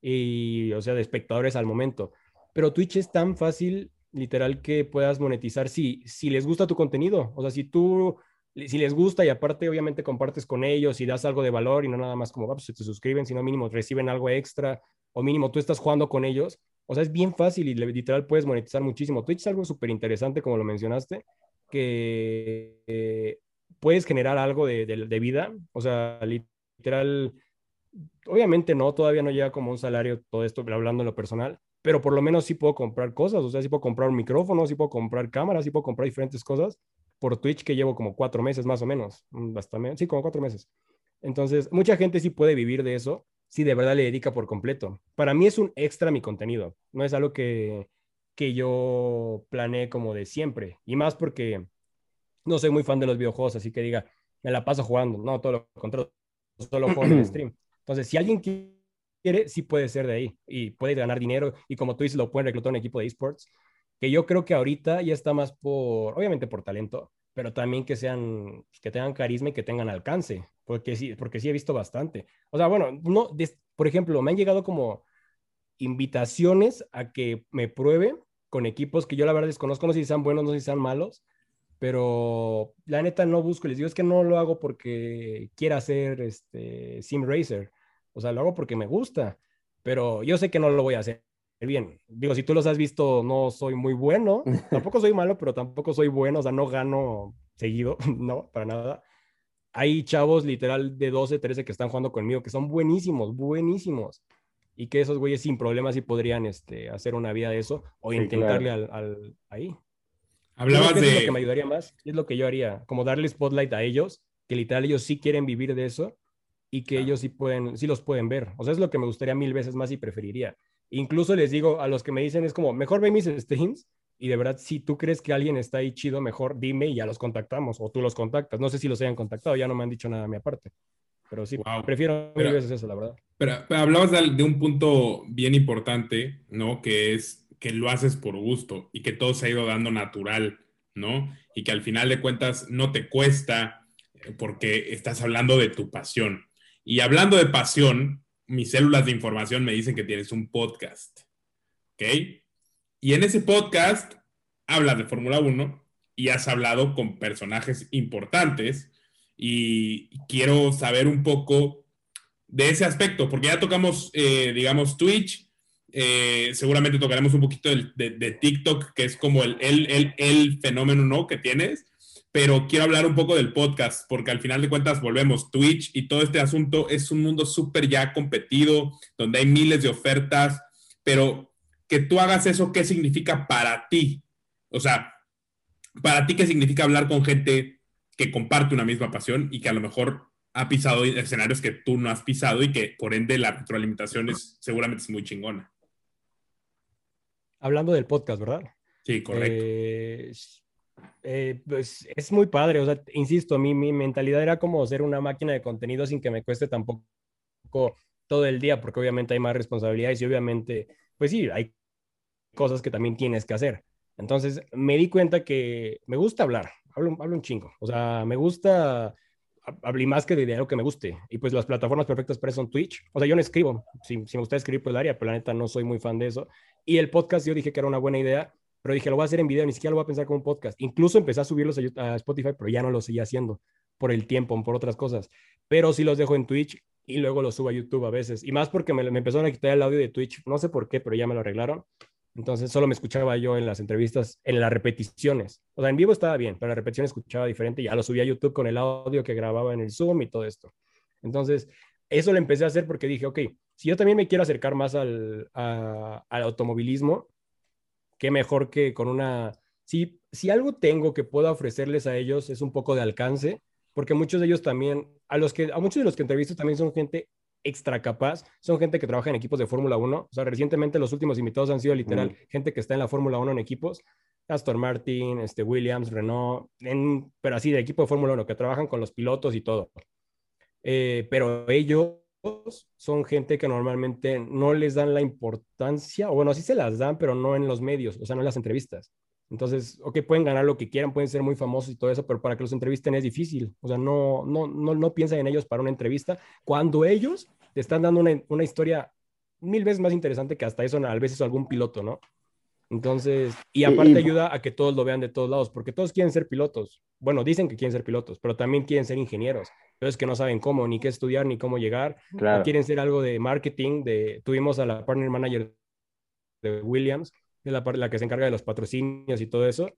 y, o sea, de espectadores al momento. Pero Twitch es tan fácil, literal, que puedas monetizar si, si les gusta tu contenido. O sea, si tú si les gusta y aparte obviamente compartes con ellos y das algo de valor y no nada más como, va, pues se te suscriben, sino mínimo reciben algo extra o mínimo tú estás jugando con ellos. O sea, es bien fácil y literal puedes monetizar muchísimo. Twitch es algo súper interesante, como lo mencionaste, que eh, puedes generar algo de, de, vida. O sea, literal, obviamente no, todavía no llega como un salario todo esto, hablando en lo personal, pero por lo menos sí puedo comprar cosas. O sea, sí puedo comprar un micrófono, sí puedo comprar cámaras, sí puedo comprar diferentes cosas por Twitch que llevo como cuatro meses más o menos, mm, bastante, sí, como cuatro meses. Entonces, mucha gente sí puede vivir de eso, si de verdad le dedica por completo. Para mí es un extra mi contenido, no es algo que, que yo planeé como de siempre, y más porque no soy muy fan de los videojuegos, así que diga, me la paso jugando, no, todo lo contrario, solo juego en el stream. Entonces, si alguien quiere, sí puede ser de ahí, y puede ganar dinero, y como tú dices, lo pueden reclutar un equipo de esports, que yo creo que ahorita ya está más por, obviamente por talento, pero también que sean, que tengan carisma y que tengan alcance, porque sí, porque sí he visto bastante. O sea, bueno, no, por ejemplo, me han llegado como invitaciones a que me pruebe con equipos que yo la verdad desconozco, no sé si sean buenos, no sé si sean malos, pero la neta no busco, les digo, es que no lo hago porque quiera hacer este sim racer, o sea, lo hago porque me gusta, pero yo sé que no lo voy a hacer bien. Digo, si tú los has visto, no soy muy bueno, tampoco soy malo, pero tampoco soy bueno, o sea, no gano seguido, no, para nada. Hay chavos literal de 12, 13 que están jugando conmigo, que son buenísimos, buenísimos. Y que esos güeyes sin problemas sí podrían este, hacer una vida de eso o intentarle al, al, ahí. Hablabas de... Es lo que me ayudaría más, es lo que yo haría, como darle spotlight a ellos, que literal ellos sí quieren vivir de eso y que ellos sí pueden, sí los pueden ver. O sea, es lo que me gustaría mil veces más y preferiría. Incluso les digo a los que me dicen, es como, mejor ve mis streams y de verdad, si tú crees que alguien está ahí chido, mejor dime y ya los contactamos o tú los contactas. No sé si los hayan contactado, ya no me han dicho nada a mi aparte. Pero sí, prefiero mil veces eso, la verdad. Pero, hablabas de, un punto bien importante, ¿no? Que es que lo haces por gusto y que todo se ha ido dando natural, ¿no? Y que al final de cuentas no te cuesta eh, porque estás hablando de tu pasión. Y hablando de pasión, mis células de información me dicen que tienes un podcast. ¿Ok? Y en ese podcast hablas de Fórmula 1 y has hablado con personajes importantes y quiero saber un poco de ese aspecto, porque ya tocamos, eh, digamos, Twitch, eh, seguramente tocaremos un poquito de, de, TikTok, que es como el, el, el, fenómeno, ¿no? Que tienes, pero quiero hablar un poco del podcast, porque al final de cuentas volvemos, Twitch y todo este asunto es un mundo súper ya competido, donde hay miles de ofertas, pero que tú hagas eso, ¿qué significa para ti? O sea, para ti, ¿qué significa hablar con gente que comparte una misma pasión y que a lo mejor ha pisado escenarios que tú no has pisado y que por ende la retroalimentación es seguramente es muy chingona? Hablando del podcast, ¿verdad? Sí, correcto. Eh, eh, pues es muy padre, o sea, insisto, mi, mi mentalidad era como ser una máquina de contenido sin que me cueste tampoco todo el día, porque obviamente hay más responsabilidades y obviamente, pues sí, hay cosas que también tienes que hacer. Entonces me di cuenta que me gusta hablar, hablo, hablo un chingo, o sea, me gusta hablé más que de algo que me guste. Y pues las plataformas perfectas para eso son Twitch. O sea, yo no escribo. Si, si me gusta escribir, pues lo haría, pero la neta no soy muy fan de eso. Y el podcast yo dije que era una buena idea pero dije, lo voy a hacer en video, ni siquiera lo voy a pensar como un podcast. Incluso empecé a subirlos a, Spotify, pero ya no lo seguía haciendo por el tiempo, por otras cosas. Pero sí los dejo en Twitch y luego los subo a YouTube a veces. Y más porque me, me empezaron a quitar el audio de Twitch, no sé por qué, pero ya me lo arreglaron. Entonces solo me escuchaba yo en las entrevistas, en las repeticiones. O sea, en vivo estaba bien, pero la repetición escuchaba diferente. Ya lo subí a YouTube con el audio que grababa en el Zoom y todo esto. Entonces, eso lo empecé a hacer porque dije, ok, si yo también me quiero acercar más al, al automovilismo, qué mejor que con una... Si, si algo tengo que pueda ofrecerles a ellos es un poco de alcance, porque muchos de ellos también, a, los que, a muchos de los que entrevisto también son gente extra capaz, son gente que trabaja en equipos de Fórmula 1. O sea, recientemente los últimos invitados han sido literal gente que está en la Fórmula 1 en equipos, Aston Martin, este, Williams, Renault, en, pero así de equipo de Fórmula 1, que trabajan con los pilotos y todo. Eh, pero ellos son gente que normalmente no les dan la importancia, o bueno, sí se las dan, pero no en los medios, o sea, no en las entrevistas. Entonces, ok, pueden ganar lo que quieran, pueden ser muy famosos y todo eso, pero para que los entrevisten es difícil. O sea, no, no, no, no piensan en ellos para una entrevista cuando ellos te están dando una, una historia mil veces más interesante que hasta eso, a veces algún piloto, ¿no? Entonces, y aparte ayuda a que todos lo vean de todos lados, porque todos quieren ser pilotos. Bueno, dicen que quieren ser pilotos, pero también quieren ser ingenieros. Pero es que no saben cómo, ni qué estudiar, ni cómo llegar. quieren ser algo de marketing. De, tuvimos a la partner manager de Williams, es la, que se encarga de los patrocinios y todo eso.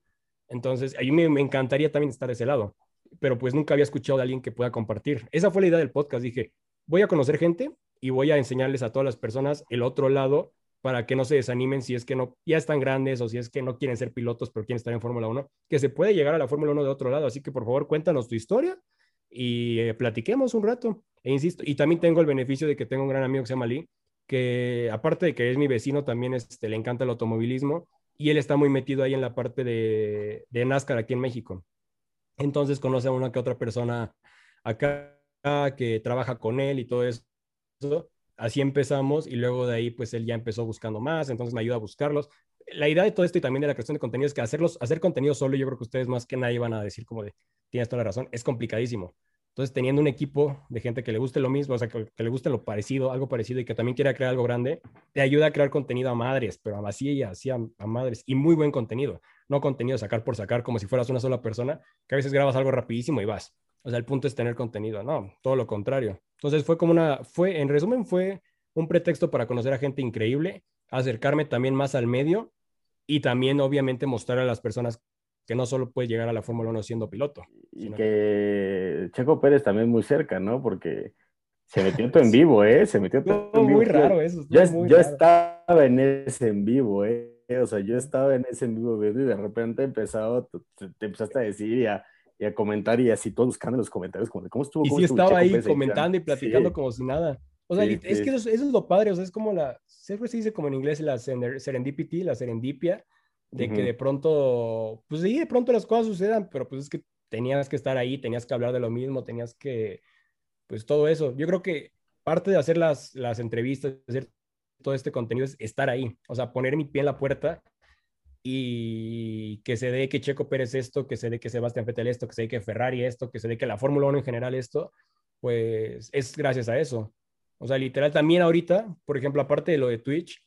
Entonces, a mí me, me encantaría también estar de ese lado, pero pues nunca había escuchado de alguien que pueda compartir. Esa fue la idea del podcast. Dije, voy a conocer gente y voy a enseñarles a todas las personas el otro lado para que no se desanimen si es que no ya están grandes o si es que no quieren ser pilotos pero quieren estar en Fórmula 1, que se puede llegar a la Fórmula 1 de otro lado. Así que por favor cuéntanos tu historia y eh, platiquemos un rato. E insisto, y también tengo el beneficio de que tengo un gran amigo que se llama Lee, que aparte de que es mi vecino, también este, le encanta el automovilismo y él está muy metido ahí en la parte de, de NASCAR aquí en México. Entonces conoce a una que otra persona acá que trabaja con él y todo eso así empezamos y luego de ahí pues él ya empezó buscando más, entonces me ayuda a buscarlos. La idea de todo esto y también de la creación de contenido es que hacerlos, hacer contenido solo, yo creo que ustedes más que nadie van a decir como de, tienes toda la razón, es complicadísimo. Entonces, teniendo un equipo de gente que le guste lo mismo, o sea, que, le guste lo parecido, algo parecido y que también quiera crear algo grande, te ayuda a crear contenido a madres, pero a así, así a, a madres, y muy buen contenido. No contenido sacar por sacar como si fueras una sola persona, que a veces grabas algo rapidísimo y vas. O sea, el punto es tener contenido, no, todo lo contrario. Entonces fue como una, fue, en resumen, fue un pretexto para conocer a gente increíble, acercarme también más al medio y también obviamente mostrar a las personas que no solo puedes llegar a la Fórmula 1 siendo piloto. Y que Checo Pérez también muy cerca, ¿no? Porque se metió todo en vivo, ¿eh? Se metió todo en vivo. Muy raro eso. Yo, yo estaba en ese en vivo, ¿eh? O sea, yo estaba en ese en vivo y de repente empezado, te, te empezaste a decir y a, y a, comentar y así todos buscando en los comentarios como cómo estuvo. Y sí estaba ahí comentando y platicando como si nada. O sea, es que eso, es lo padre, o sea, es como la, siempre se dice como en inglés la serendipity, la serendipia, de que de pronto, pues sí, de pronto las cosas sucedan, pero pues es que tenías que estar ahí, tenías que hablar de lo mismo, tenías que, pues todo eso. Yo creo que parte de hacer las, las entrevistas, hacer todo este contenido es estar ahí, o sea, poner mi pie en la puerta y que se dé que Checo Pérez esto, que se dé que Sebastián Vettel esto, que se dé que Ferrari esto, que se dé que la Fórmula 1 en general esto, pues es gracias a eso. O sea, literal, también ahorita, por ejemplo, aparte de lo de Twitch,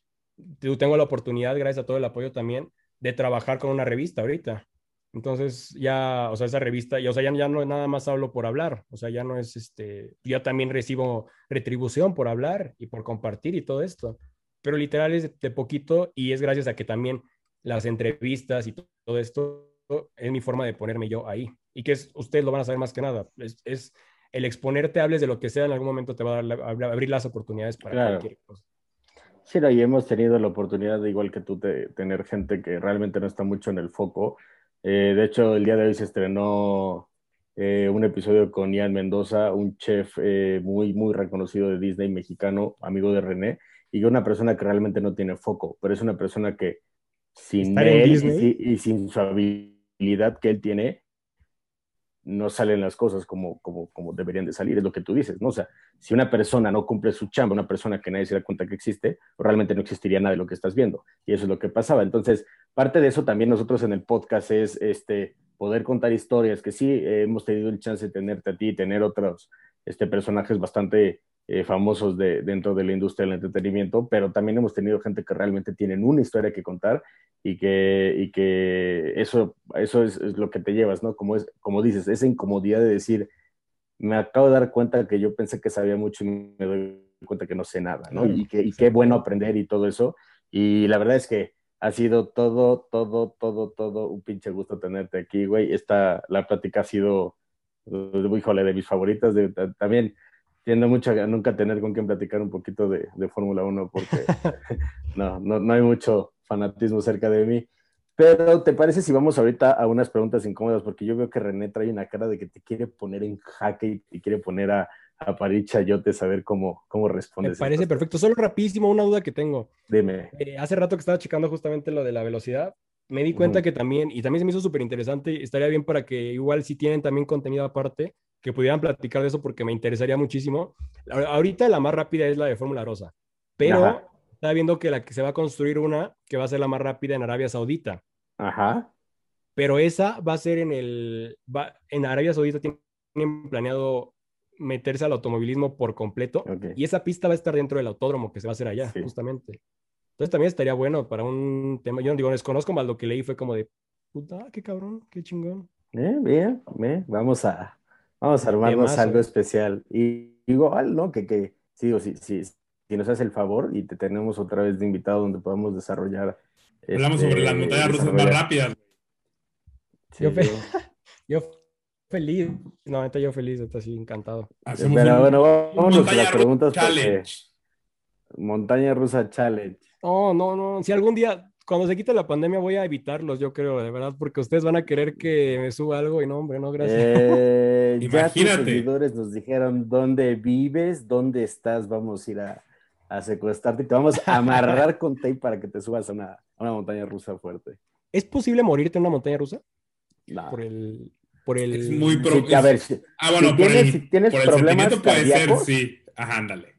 tengo la oportunidad, gracias a todo el apoyo también, de trabajar con una revista ahorita. Entonces ya, o sea, esa revista, y, o sea, ya, ya no nada más hablo por hablar, o sea, ya no es este, yo también recibo retribución por hablar y por compartir y todo esto, pero literal es de poquito y es gracias a que también las entrevistas y todo esto es mi forma de ponerme yo ahí. y que es, ustedes lo van a saber más que nada. Es, el exponerte, hables de lo que sea, en algún momento te va a, abrir las oportunidades para cualquier cosa. Sí, y hemos tenido la oportunidad, igual que tú, de tener gente que realmente no está mucho en el foco. Eh, de hecho, el día de hoy se estrenó eh, un episodio con Ian Mendoza, un chef eh, muy, muy reconocido de Disney mexicano, amigo de René, y una persona que realmente no tiene foco, pero es una persona que sin él y, sin su habilidad que él tiene, no salen las cosas como, como, como deberían de salir, es lo que tú dices, ¿no? O sea, si una persona no cumple su chamba, una persona que nadie se da cuenta que existe, realmente no existiría nada de lo que estás viendo. Y eso es lo que pasaba. Entonces, parte de eso también nosotros en el podcast es este, poder contar historias, que sí hemos tenido el chance de tenerte a ti, tener otros este, personajes bastante eh, famosos de, dentro de la industria del entretenimiento, pero también hemos tenido gente que realmente tienen una historia que contar y que, y que eso, eso es, lo que te llevas, ¿no? Como, es, como dices, esa incomodidad de decir, me acabo de dar cuenta que yo pensé que sabía mucho y me doy cuenta que no sé nada, ¿no? Y, que, y qué bueno aprender y todo eso. Y la verdad es que ha sido todo, todo, todo, todo un pinche gusto tenerte aquí, güey. Esta, la plática ha sido, híjole, de mis favoritas. De, también tiendo mucho a nunca tener con quien platicar un poquito de, de Fórmula 1 porque no, no, no, hay mucho fanatismo cerca de mí. Pero, ¿te parece si vamos ahorita a unas preguntas incómodas? Porque yo veo que René trae una cara de que te quiere poner en jaque y te quiere poner a, a Paricha yo te saber cómo, cómo respondes. Me parece perfecto. Solo rapidísimo, una duda que tengo. Dime. Eh, hace rato que estaba checando justamente lo de la velocidad. Me di cuenta que también, y también se me hizo súper interesante, estaría bien para que igual si tienen también contenido aparte, que pudieran platicar de eso porque me interesaría muchísimo. Ahorita la más rápida es la de Fórmula Rosa, pero estaba viendo que la que se va a construir una que va a ser la más rápida en Arabia Saudita. Ajá. Pero esa va a ser en el va, en Arabia Saudita tienen planeado meterse al automovilismo por completo y esa pista va a estar dentro del autódromo que se va a hacer allá, justamente. Entonces también estaría bueno para un tema. Yo no digo, desconozco más lo que leí fue como de puta, qué cabrón, qué chingón. Eh, bien, bien, vamos a Vamos a armarnos algo especial. Y igual, ¿no? Que, que sí, o sí, sí, si nos hace el favor y te tenemos otra vez de invitado donde podamos desarrollar. Hablamos sobre las este, montañas rusas más rápidas. yo, feliz. No, ahorita yo feliz, está así encantado. Hacemos Pero, bueno, vámonos a las preguntas. Challenge. Montaña rusa challenge. No, no, no. Si algún día cuando se quite la pandemia voy a evitarlos, yo creo, de verdad, porque ustedes van a querer que me suba algo y no, hombre, no, gracias. Eh, Imagínate. Ya tus seguidores nos dijeron dónde vives, dónde estás, vamos a ir a, a secuestrarte y te vamos a amarrar con tape para que te subas a una, una, montaña rusa fuerte. ¿Es posible morirte en una montaña rusa? No. Por el... Por el... Es muy pro... a ver, si, ah, bueno, si tienes, si tienes por problemas puede ser, sí. Ajá, ándale.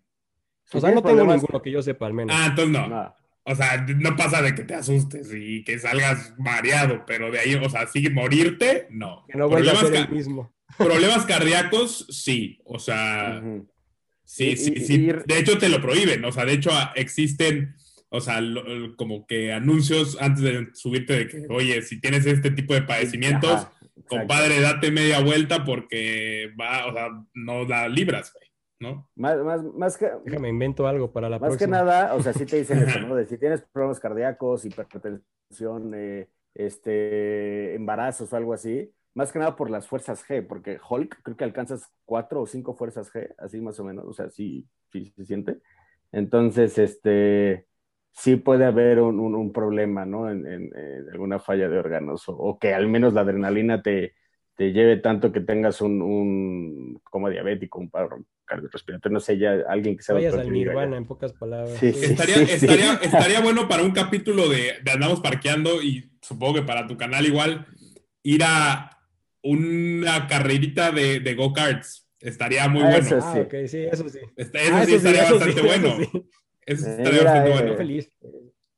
O sea, no tengo ninguno que yo sepa, al menos. Ah, entonces no. O sea, no pasa de que te asustes y que salgas mareado, pero de ahí, o sea, sí, morirte, no. Que no problemas, a ser el mismo. problemas cardíacos, sí. O sea, sí, sí, sí. De hecho, te lo prohíben. O sea, de hecho, existen, o sea, como que anuncios antes de subirte de que, oye, si tienes este tipo de padecimientos, compadre, date media vuelta porque va, o sea, no la libras, güey. ¿No? Más, más, más que... Déjame, invento algo para la Más que nada, o sea, si te dicen eso, ¿no? De si tienes problemas cardíacos, hipertensión, eh, este, embarazos o algo así, más que nada por las fuerzas G, porque Hulk creo que alcanzas cuatro o cinco fuerzas G, así más o menos, o sea, sí, sí se siente. Entonces, este, sí puede haber un, un, problema, ¿no? En, en, alguna falla de órganos, o, o, que al menos la adrenalina te, te lleve tanto que tengas un, un como diabético, un paro cardiorrespiratorio, no sé, ya alguien que sea Vayas al nirvana, en pocas palabras. estaría, estaría, estaría, bueno para un capítulo de, de, Andamos Parqueando y supongo que para tu canal igual, ir a una carrerita de, de go-karts. Estaría muy ah, bueno. Eso sí. Ah, okay, sí, eso sí. eso, sí estaría bastante bueno. Eso, estaría bastante bueno. Feliz.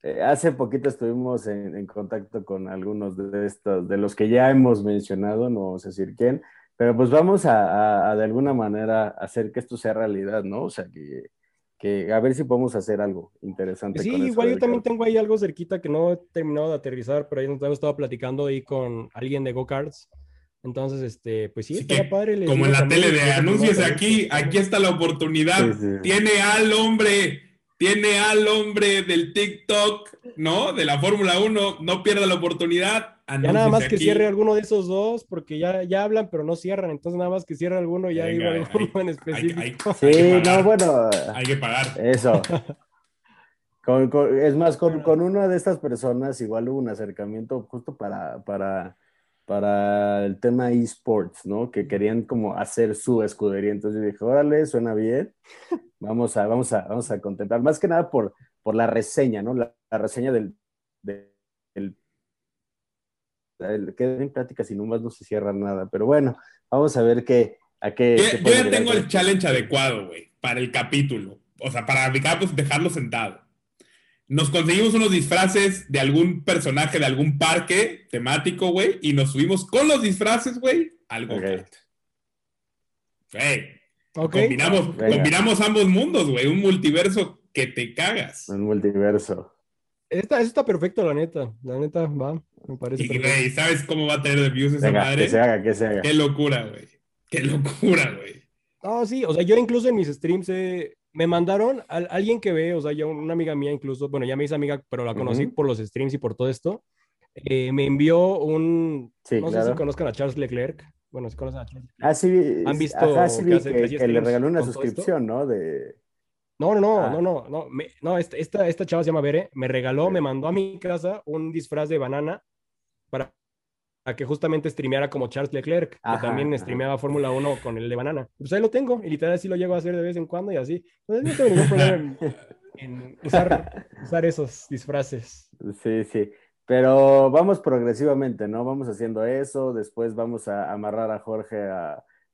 Eh, hace poquito estuvimos en, contacto con algunos de estos, de los que ya hemos mencionado, no vamos a decir quién, pero pues vamos a, de alguna manera hacer que esto sea realidad, ¿no? O sea, que, que a ver si podemos hacer algo interesante. Sí, igual yo también tengo ahí algo cerquita que no he terminado de aterrizar, pero ahí nos hemos estado platicando ahí con alguien de go-karts. Entonces, este, pues sí, está padre. Como en la tele de anuncios aquí, aquí está la oportunidad. Tiene al hombre tiene al hombre del TikTok, ¿no? De la Fórmula 1, no pierda la oportunidad. Ya nada más que cierre alguno de esos dos, porque ya, ya hablan, pero no cierran. Entonces, nada más que cierre alguno, ya digo alguno en específico. sí, no, bueno. Hay que pagar. Eso. es más, con, con, una de estas personas igual hubo un acercamiento justo para, para, para el tema esports, ¿no? Que querían como hacer su escudería. Entonces yo dije, órale, suena bien. Vamos a, vamos a, vamos a contemplar. Más que nada por, por la reseña, ¿no? La, reseña del, del, queda en plática si nomás no se cierra nada. Pero bueno, vamos a ver qué, a qué. Yo, ya tengo el challenge adecuado, güey, para el capítulo. O sea, para pues, dejarlo sentado nos conseguimos unos disfraces de algún personaje de algún parque temático, güey, y nos subimos con los disfraces, güey, al go Combinamos, combinamos ambos mundos, güey, un multiverso que te cagas. Un multiverso. Esta, está perfecto, la neta. La neta, va. Me parece. Y, güey, ¿sabes cómo va a tener de views esa madre? Que se haga, que se haga. Qué locura, güey. Qué locura, güey. No, sí, o sea, yo incluso en mis streams he, me mandaron a, alguien que ve, o sea, ya una amiga mía incluso, bueno, ya me hice amiga, pero la conocí por los streams y por todo esto. Eh, me envió un, no sé si conozcan a Charles Leclerc. Bueno, si conocen a Charles Leclerc. Ah, sí, han visto que, le regaló una suscripción, ¿no? De... No, no, no, ah. no, no, no, no esta, esta, esta, chava se llama Bere, me regaló, me mandó a mi casa un disfraz de banana para a que justamente streameara como Charles Leclerc, que también streameaba Fórmula 1 con el de banana. Pues ahí lo tengo, y literal así lo llego a hacer de vez en cuando y así. Entonces no tengo ningún problema en, usar, usar, esos disfraces. Sí, sí. Pero vamos progresivamente, ¿no? Vamos haciendo eso, después vamos a amarrar a Jorge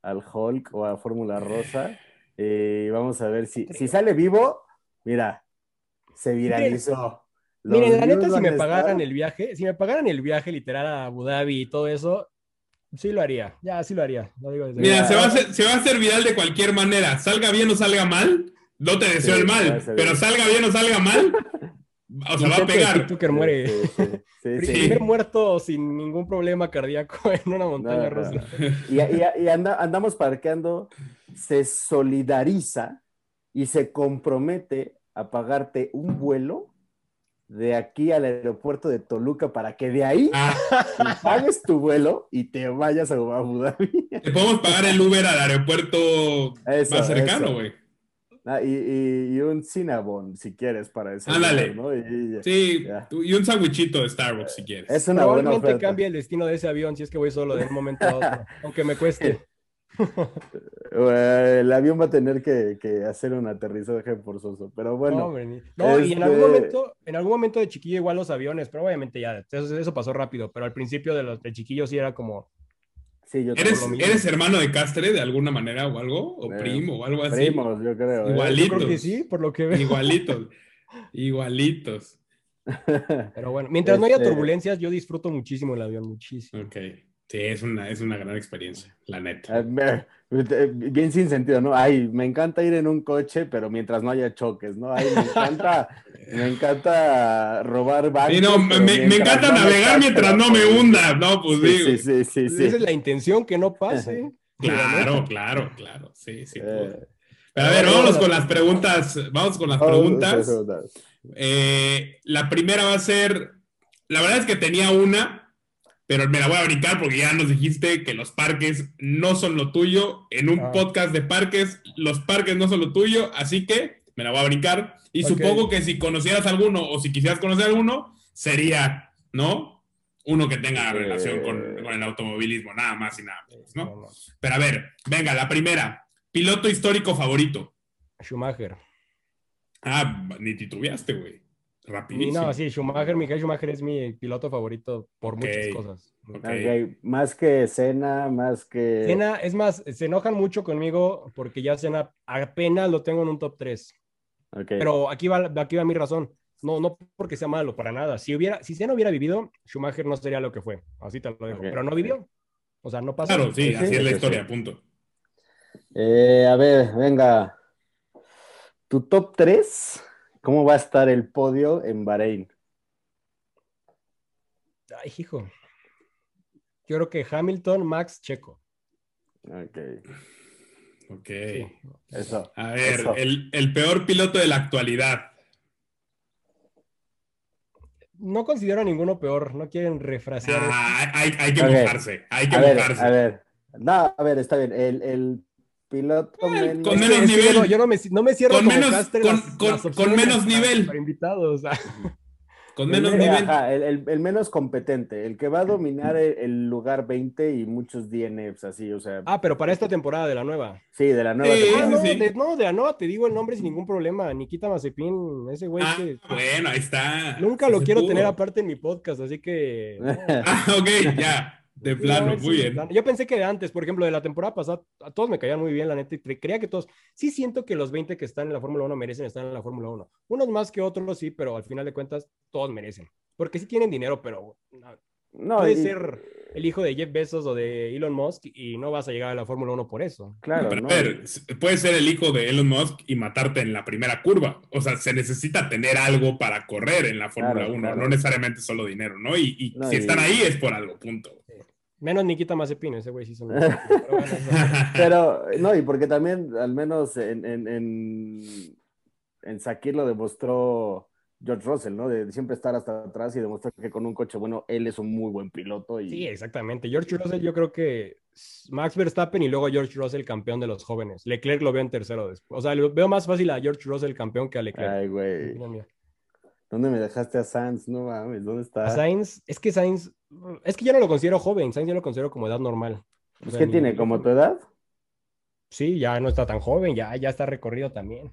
al Hulk o a Fórmula Rosa. Y vamos a ver si, si sale vivo, mira, se viralizó. Miren, la neta, si me pagaran el viaje, si me pagaran el viaje literal a Abu Dhabi y todo eso, sí lo haría. Ya, sí lo haría. Mira, se va, a hacer, se va a hacer viral de cualquier manera. Salga bien o salga mal, no te deseo el mal, pero salga bien o salga mal, o sea, va a pegar. que muere. Primer muerto sin ningún problema cardíaco en una montaña rusa. Y, y, andamos parqueando, se solidariza y se compromete a pagarte un vuelo de aquí al aeropuerto de Toluca para que de ahí ah. pagues tu vuelo y te vayas a Abu Dhabi. Te podemos pagar el Uber al aeropuerto más cercano, güey. Ah, y, un Cinnabon, si quieres, para eso. Ándale. ¿no? Y, sí, y un sandwichito de Starbucks, si quieres. Es una Probablemente cambie el destino de ese avión si es que voy solo de un momento a otro, aunque me cueste. el avión va a tener que, hacer un aterrizaje forzoso, pero bueno. No, y en algún, este momento, en algún momento de chiquillo igual los aviones, pero obviamente ya, eso, pasó rápido, pero al principio de los de chiquillos sí era como... Sí, yo ¿Eres, ¿Eres hermano de Castre de alguna manera o algo? ¿O primo o algo así? Primos, yo creo. ¿eh? Igualitos. Yo creo que sí, por lo que veo. Igualitos. Igualitos. Pero bueno, mientras no haya este turbulencias, yo disfruto muchísimo el avión, muchísimo. Ok. Sí, es una, es una gran experiencia, la neta. Eh, eh, bien sin sentido, ¿no? Ay, me encanta ir en un coche, pero mientras no haya choques, ¿no? Ay, me encanta, me encanta robar bancos. Sí, no, me, me, encanta navegar mientras no me hunda, ¿no? Pues digo. Sí, sí, sí, sí, Esa es la intención, que no pase. Claro, claro, claro. Sí, sí. Eh, pero a ver, vámonos con las preguntas. Vamos con las preguntas. la primera va a ser. La verdad es que tenía una, pero me la voy a brincar porque ya nos dijiste que los parques no son lo tuyo. En un ah. podcast de parques, los parques no son lo tuyo, así que me la voy a brincar. Y supongo que si conocieras alguno o si quisieras conocer alguno, sería, ¿no? Uno que tenga relación con, el automovilismo, nada más y nada menos, ¿no? Pero a ver, venga, la primera. Piloto histórico favorito. Schumacher. Ah, ni titubeaste, güey. Rapidísimo. No, sí, Schumacher, Michael Schumacher es mi piloto favorito por muchas cosas. Más que Cena, más que. Cena, es más, se enojan mucho conmigo porque ya Cena apenas lo tengo en un top 3. Pero aquí va, aquí va mi razón. No, no porque sea malo, para nada. Si, hubiera, si Cena hubiera vivido, Schumacher no sería lo que fue. Así te lo dejo. Pero no vivió. O sea, no pasa. Claro, sí, así es la historia, punto. Eh, a ver, venga. Tu top 3 ¿Cómo va a estar el podio en Bahrein? Ay, hijo. Yo creo que Hamilton, Max, Checo. Ok. Ok. Eso. A ver. El, el, peor piloto de la actualidad. No considero a ninguno peor, no quieren refrasear. Ah, hay, hay, que okay. mojarse, hay que a mojarse. A ver, no, a ver, está bien. El, el piloto con menos nivel. yo no me, no me cierro con menos, con, menos nivel. Para invitados. Con menos nivel. el, menos competente, el que va a dominar el, lugar 20 y muchos DNFs así, o sea. Ah, pero para esta temporada de la nueva. Sí, de la nueva. Ah, no, de, no, de la nueva te digo el nombre sin ningún problema. Nikita Mazepin, ese güey ah, Bueno, ahí está. Nunca lo quiero tener aparte en mi podcast, así que. ah, ok, ya. De plano, muy bien. Yo pensé que de antes, por ejemplo, de la temporada pasada, a todos me caían muy bien, la neta, y creía que todos, sí siento que los 20 que están en la Fórmula 1 merecen estar en la Fórmula 1. Unos más que otros, sí, pero al final de cuentas, todos merecen. Porque sí tienen dinero, pero no, puede ser el hijo de Jeff Bezos o de Elon Musk y no vas a llegar a la Fórmula 1 por eso. Claro. Pero, a ver, puede ser el hijo de Elon Musk y matarte en la primera curva. O sea, se necesita tener algo para correr en la Fórmula 1, no necesariamente solo dinero, ¿no? Y, si están ahí es por algo, punto. Menos Nikita Mazepin, ese güey sí son. pero, no, y porque también, al menos en, en, en, en Sakir lo demostró George Russell, ¿no? De siempre estar hasta atrás y demostrar que con un coche bueno, él es un muy buen piloto. Y... Sí, exactamente. George Russell, yo creo que Max Verstappen y luego George Russell, campeón de los jóvenes. Leclerc lo veo en tercero después. O sea, veo más fácil a George Russell, campeón, que a Leclerc. Ay, güey. ¿Dónde me dejaste a Sainz? No mames, ¿dónde está? A Sainz, es que Sainz, es que yo no lo considero joven, Sainz yo lo considero como edad normal. ¿Es que tiene? ¿Como tu edad? Sí, ya no está tan joven, ya, ya está recorrido también.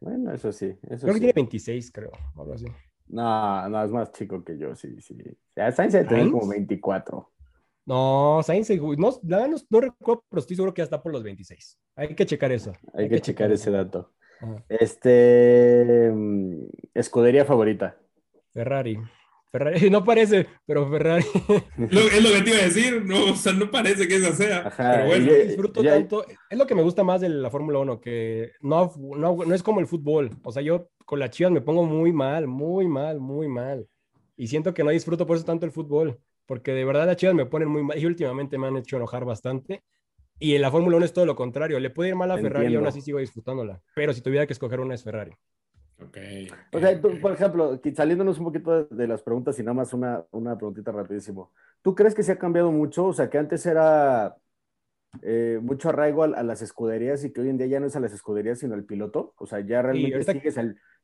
Bueno, eso sí. Eso creo que tiene 26, creo, algo así. No, no, es más chico que yo, sí, sí. Ya Sainz tiene como 24. No, Sainz, no, no, no, recuerdo, pero estoy seguro que ya está por los 26. Hay que checar eso. Hay, que, checar, ese dato. Este. Mm, escudería favorita. Ferrari. Ferrari, no parece, pero Ferrari. es lo que te iba a decir, no, o sea, no parece que esa sea. pero bueno, disfruto tanto. Es lo que me gusta más de la Fórmula 1, que no, no, no es como el fútbol. O sea, yo con las chivas me pongo muy mal, muy mal, muy mal. Y siento que no disfruto por eso tanto el fútbol, porque de verdad las chivas me ponen muy mal y últimamente me han hecho enojar bastante. Y en la Fórmula 1 es todo lo contrario. Le puede ir mal a Ferrari y aún así sigo disfrutándola. Pero si tuviera que escoger una es Ferrari. Okay, O sea, por ejemplo, saliéndonos un poquito de las preguntas y nada más una, una preguntita rapidísimo. ¿Tú crees que se ha cambiado mucho? O sea, que antes era eh, mucho arraigo a, las escuderías y que hoy en día ya no es a las escuderías sino al piloto. O sea, ya realmente sigues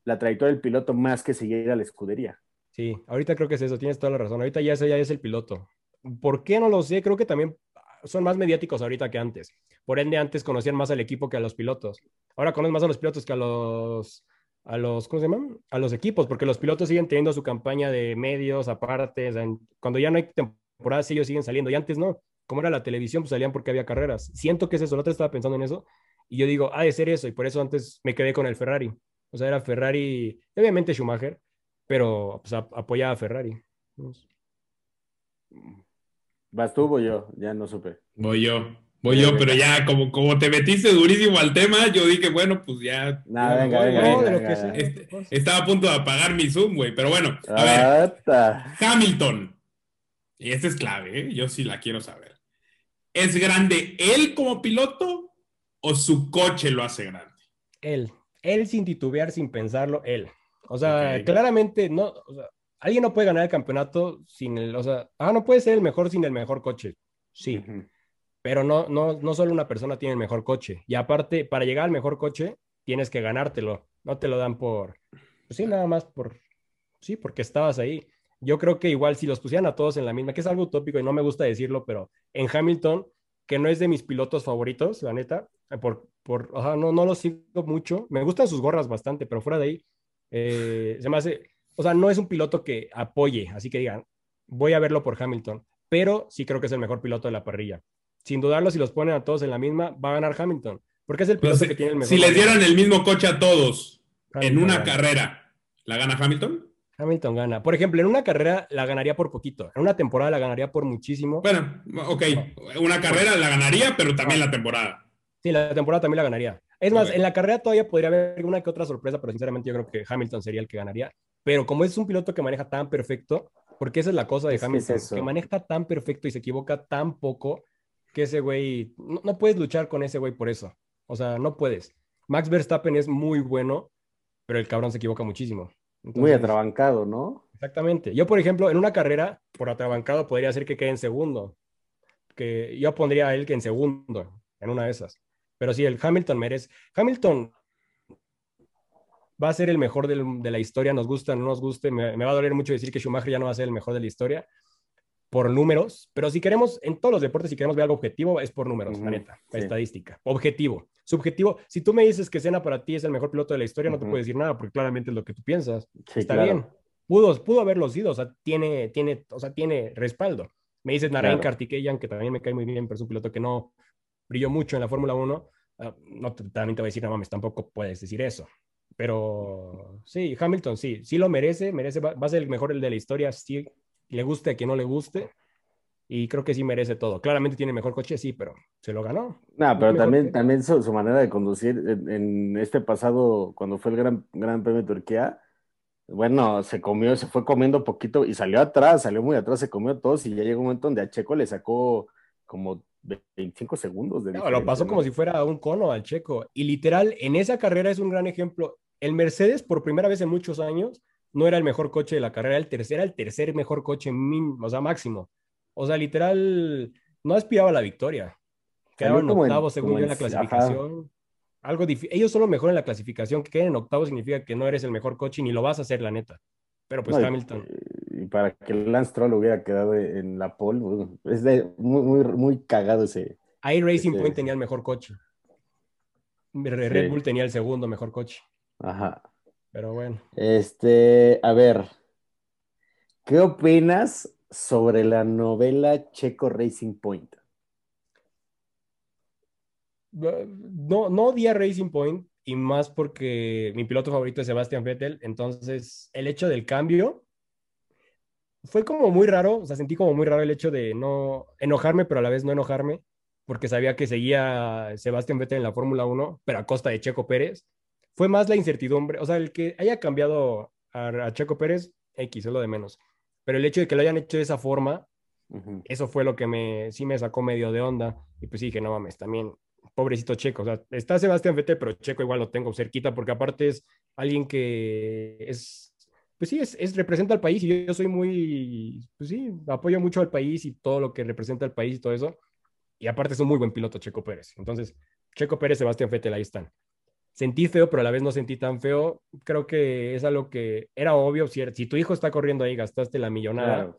la trayectoria del piloto más que seguir a la escudería. Sí, ahorita creo que es eso, tienes toda la razón. Ahorita ya, ya es el piloto. ¿Por qué no lo sé? Creo que también son más mediáticos ahorita que antes. Por ende, antes conocían más al equipo que a los pilotos. Ahora conocen más a los pilotos que a los, a los, ¿cómo se llaman? A los equipos, porque los pilotos siguen teniendo su campaña de medios aparte. cuando ya no hay temporadas, ellos siguen saliendo. Y antes no. Como era la televisión, pues salían porque había carreras. Siento que es eso. La otra estaba pensando en eso. Y yo digo, ha de ser eso. Y por eso antes me quedé con el Ferrari. O sea, era Ferrari, obviamente Schumacher, pero pues, apoyaba a Ferrari. ¿Vas tú o yo? Ya no supe. Voy yo. Voy yo, pero ya como, como te metiste durísimo al tema, yo dije, bueno, pues ya. Nada, venga, venga, este, estaba a punto de apagar mi Zoom, güey, pero bueno, a ver. Hamilton. Y esta es clave, ¿eh? yo sí la quiero saber. ¿Es grande él como piloto o su coche lo hace grande? Él. Él sin titubear, sin pensarlo, él. O sea, claramente no. O sea, alguien no puede ganar el campeonato sin el, o sea, ah, no puede ser el mejor sin el mejor coche. Sí. Pero no, no, no solo una persona tiene el mejor coche. Y aparte, para llegar al mejor coche, tienes que ganártelo. No te lo dan por, pues sí, nada más por, sí, porque estabas ahí. Yo creo que igual si los pusieran a todos en la misma, que es algo utópico y no me gusta decirlo, pero en Hamilton, que no es de mis pilotos favoritos, la neta, por, por, no, no lo sigo mucho. Me gustan sus gorras bastante, pero fuera de ahí, eh, se me hace, o sea, no es un piloto que apoye, así que digan, voy a verlo por Hamilton, pero sí creo que es el mejor piloto de la parrilla. Sin dudarlo, si los ponen a todos en la misma, va a ganar Hamilton, porque es el piloto que tiene el mejor. Si les dieran el mismo coche a todos en una carrera, ¿la gana Hamilton? Hamilton gana. Por ejemplo, en una carrera la ganaría por poquito. En una temporada la ganaría por muchísimo. Bueno, ok. Una carrera la ganaría, pero también la temporada. Sí, la temporada también la ganaría. Es más, en la carrera todavía podría haber una que otra sorpresa, pero sinceramente yo creo que Hamilton sería el que ganaría. Pero como es un piloto que maneja tan perfecto, porque esa es la cosa de Hamilton, que, maneja tan perfecto y se equivoca tan poco, que ese güey, no, puedes luchar con ese güey por eso. O sea, no puedes. Max Verstappen es muy bueno, pero el cabrón se equivoca muchísimo. muy atrabancado, ¿no? Exactamente. Yo, por ejemplo, en una carrera, por atrabancado, podría ser que quede en segundo. Que yo pondría a él que en segundo, en una de esas. Pero sí, el Hamilton merece. Hamilton va a ser el mejor de la historia, nos gusta, no nos guste. Me, va a doler mucho decir que Schumacher ya no va a ser el mejor de la historia por números, pero si queremos, en todos los deportes, si queremos ver algo objetivo, es por números, la neta, estadística. Objetivo. Subjetivo. Si tú me dices que Senna para ti es el mejor piloto de la historia, no te puedo decir nada, porque claramente es lo que tú piensas. Está bien. Pudo, pudo haberlo sido, o sea, tiene, tiene, o sea, tiene respaldo. Me dices Narain Kartikeyan, que también me cae muy bien, pero es un piloto que no brilló mucho en la Fórmula 1. Ah, no, también te voy a decir, no mames, tampoco puedes decir eso. Pero sí, Hamilton sí, sí lo merece, merece, va, a ser el mejor el de la historia, sí, le guste a quien no le guste. Y creo que sí merece todo. Claramente tiene mejor coche, sí, pero se lo ganó. No, pero también, también su, manera de conducir en, este pasado, cuando fue el Gran, gran Premio de Turquía, bueno, se comió, se fue comiendo poquito y salió atrás, salió muy atrás, se comió todos y ya llegó un momento donde a Checo le sacó como 25 segundos de No, lo pasó como si fuera un cono al Checo. Y literal, en esa carrera es un gran ejemplo. El Mercedes, por primera vez en muchos años, no era el mejor coche de la carrera, el tercer, era el tercer mejor coche, o sea, máximo. O sea, literal, no aspiraba a la victoria. Quedaban en octavo, según yo, en la clasificación. Algo Ellos son lo mejor en la clasificación. Que queden en octavo significa que no eres el mejor coche ni lo vas a hacer, la neta. Pero pues Hamilton y para que Lance Troll hubiera quedado en la pole, es de, muy, muy, muy cagado ese. Ahí Racing Point tenía el mejor coche. Red Bull tenía el segundo mejor coche. Ajá. Pero bueno. Este, a ver, ¿qué opinas sobre la novela Checo Racing Point? No, no odia Racing Point y más porque mi piloto favorito es Sebastian Vettel, entonces el hecho del cambio fue como muy raro, o sea, sentí como muy raro el hecho de no enojarme, pero a la vez no enojarme, porque sabía que seguía Sebastián Vettel en la Fórmula 1, pero a costa de Checo Pérez. Fue más la incertidumbre, o sea, el que haya cambiado a, Checo Pérez, X, es lo de menos. Pero el hecho de que lo hayan hecho de esa forma, eso fue lo que me, sí me sacó medio de onda. Y pues dije, no mames, también, pobrecito Checo. O sea, está Sebastián Vettel, pero Checo igual lo tengo cerquita, porque aparte es alguien que es pues sí, es, representa al país y yo, soy muy, pues sí, apoyo mucho al país y todo lo que representa al país y todo eso. Y aparte es un muy buen piloto Checo Pérez. Entonces, Checo Pérez, Sebastián Vettel, ahí están. Sentí feo, pero a la vez no sentí tan feo. Creo que es algo que era obvio. Si, si tu hijo está corriendo ahí, gastaste la millonada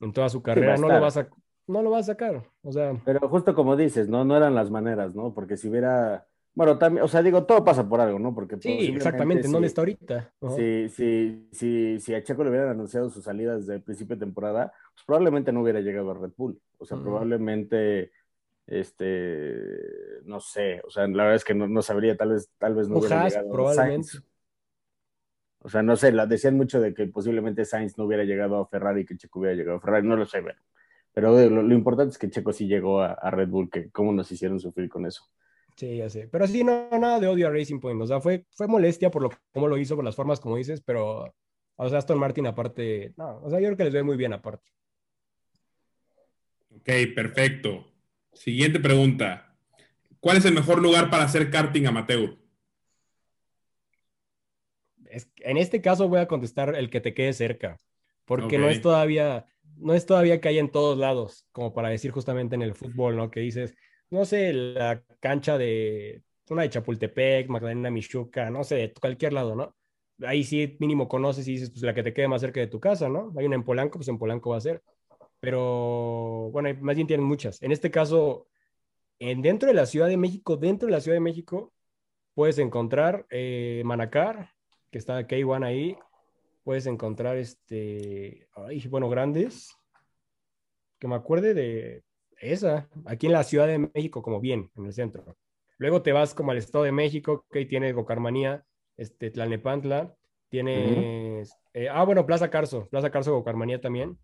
en toda su carrera, no lo vas a no lo vas a sacar. O sea. Pero justo como dices, ¿no? No eran las maneras, ¿no? Porque si hubiera bueno, también, o sea, digo, todo pasa por algo, ¿no? Porque sí, exactamente, ¿en dónde está ahorita? Sí, sí, sí, si a Checo le hubieran anunciado sus salidas desde el principio de temporada, pues probablemente no hubiera llegado a Red Bull. O sea, probablemente, este, no sé, o sea, la verdad es que no, sabría, tal vez, tal vez no hubiera llegado probablemente. Sainz. O sea, no sé, la, decían mucho de que posiblemente Sainz no hubiera llegado a Ferrari y que Checo hubiera llegado a Ferrari, no lo sé, pero, pero lo, importante es que Checo sí llegó a, a Red Bull, que cómo nos hicieron sufrir con eso. Sí, ya sé. Pero sí, no, nada de odio a Racing Point. O sea, fue, fue molestia por lo cómo lo hizo, por las formas como dices, pero, o sea, Aston Martin aparte, no, o sea, yo creo que les ve muy bien aparte. Ok, perfecto. Siguiente pregunta. ¿Cuál es el mejor lugar para hacer karting amateur? en este caso voy a contestar el que te quede cerca, porque no es todavía, no es todavía que haya en todos lados, como para decir justamente en el fútbol, ¿no? Que dices, no sé, la cancha de una de Chapultepec, Magdalena Michuca, no sé, de cualquier lado, ¿no? Ahí sí mínimo conoces y dices, pues la que te quede más cerca de tu casa, ¿no? Hay una en Polanco, pues en Polanco va a ser. Pero, bueno, más bien tienen muchas. En este caso, en, dentro de la Ciudad de México, dentro de la Ciudad de México, puedes encontrar eh, Manacar, que está K1 ahí. Puedes encontrar, este, ay, bueno, grandes. Que me acuerde de esa, aquí en la Ciudad de México, como bien, en el centro. Luego te vas como al Estado de México, que tiene Gocarmanía, este, Tlalnepantla, tienes, eh, ah, bueno, Plaza Carso, Plaza Carso, Gocarmanía también.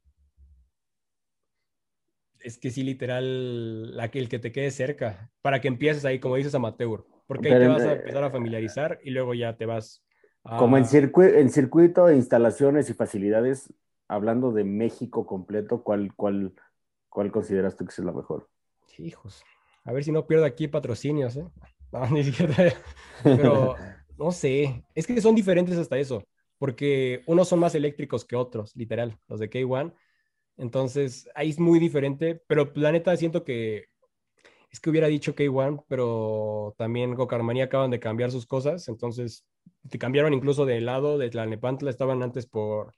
Es que sí, literal, la, el que te quede cerca, para que empieces ahí, como dices, amateur, porque ahí te vas a empezar a familiarizar y luego ya te vas Como en, circuito, en circuito, instalaciones y facilidades, hablando de México completo, ¿cuál, cuál, ¿Cuál consideras tú que es la mejor? Hijos. A ver si no pierdo aquí patrocinios, ¿eh? No, ni siquiera. Pero no sé. Es que son diferentes hasta eso. porque unos son más eléctricos que otros, literal, los de K1. Entonces, ahí es muy diferente, pero la neta siento que es que hubiera dicho K1, pero también Gokarmania acaban de cambiar sus cosas, entonces te cambiaron incluso de lado, de Tlalnepantla, estaban antes por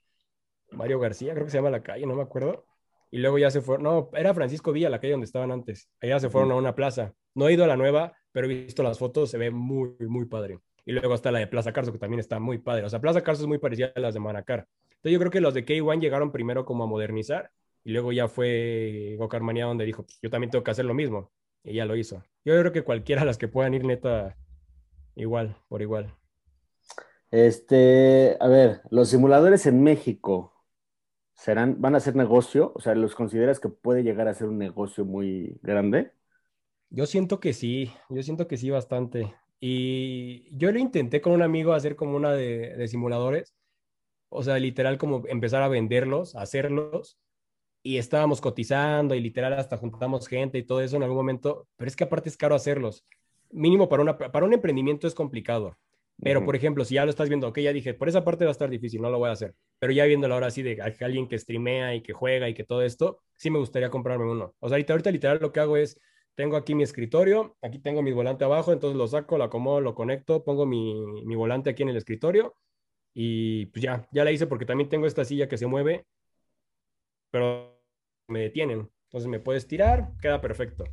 Mario García, creo que se llama la calle, no me acuerdo. Y luego ya se fueron, no, era Francisco Villa, la calle donde estaban antes. Allá se fueron a una plaza. No he ido a la nueva, pero he visto las fotos, se ve muy, muy padre. Y luego está la de Plaza Carso, que también está muy padre. O sea, Plaza Carso es muy parecida a las de Manacar. Entonces yo creo que los de K1 llegaron primero como a modernizar y luego ya fue Gokarmania donde dijo, pues, yo también tengo que hacer lo mismo. Y ya lo hizo. Yo creo que cualquiera de las que puedan ir neta, igual, por igual. Este, a ver, los simuladores en México serán, van a ser negocio, o sea, ¿los consideras que puede llegar a ser un negocio muy grande? Yo siento que sí, yo siento que sí bastante. Y yo lo intenté con un amigo hacer como una de, simuladores, o sea, literal como empezar a venderlos, hacerlos, y estábamos cotizando y literal hasta juntamos gente y todo eso en algún momento, pero es que aparte es caro hacerlos. Mínimo para, una, para un emprendimiento es complicado. Pero, por ejemplo, si ya lo estás viendo, ok, ya dije, por esa parte va a estar difícil, no lo voy a hacer. Pero ya viéndolo ahora así de alguien que streamea y que juega y que todo esto, sí me gustaría comprarme uno. O sea, ahorita, ahorita literal lo que hago es, tengo aquí mi escritorio, aquí tengo mi volante abajo, entonces lo saco, lo acomodo, lo conecto, pongo mi, mi volante aquí en el escritorio y pues ya, ya la hice porque también tengo esta silla que se mueve, pero me detienen. Entonces me puedes tirar, queda perfecto.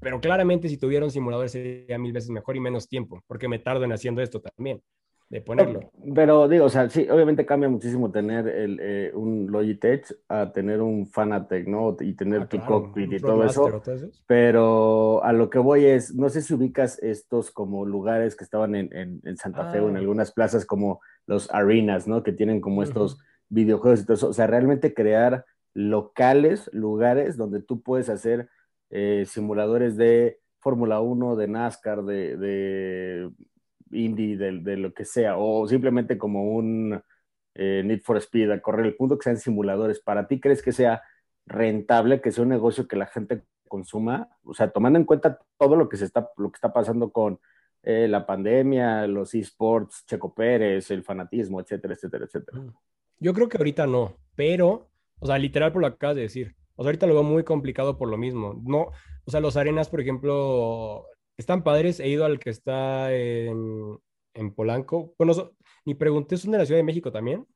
Pero claramente si tuviera un simulador sería mil veces mejor y menos tiempo, porque me tardo en haciendo esto también, de ponerlo. Pero digo, o sea, sí, obviamente cambia muchísimo tener el, eh, un Logitech a tener un Fanatec, ¿no? Y tener ah, tu cockpit y todo eso. Pero a lo que voy es, no sé si ubicas estos como lugares que estaban en, en, Santa Fe o en ah. algunas plazas como los arenas, ¿no? Que tienen como estos videojuegos y todo eso. O sea, realmente crear locales, lugares donde tú puedes hacer eh, simuladores de Fórmula 1, de NASCAR, de, de Indy, de, lo que sea, o simplemente como un eh, Need for Speed, a correr el punto que sean simuladores. ¿Para ti crees que sea rentable, que sea un negocio que la gente consuma? O sea, tomando en cuenta todo lo que, se está, lo que está pasando con eh, la pandemia, los esports, Checo Pérez, el fanatismo, etcétera, etcétera, etcétera. Mm. Yo creo que ahorita no, pero, o sea, literal por lo que acabas de decir, o sea, ahorita lo veo muy complicado por lo mismo. No, o sea, los arenas, por ejemplo, están padres. He ido al que está en, en Polanco. Bueno, ni pregunté, ¿son de la Ciudad de México también?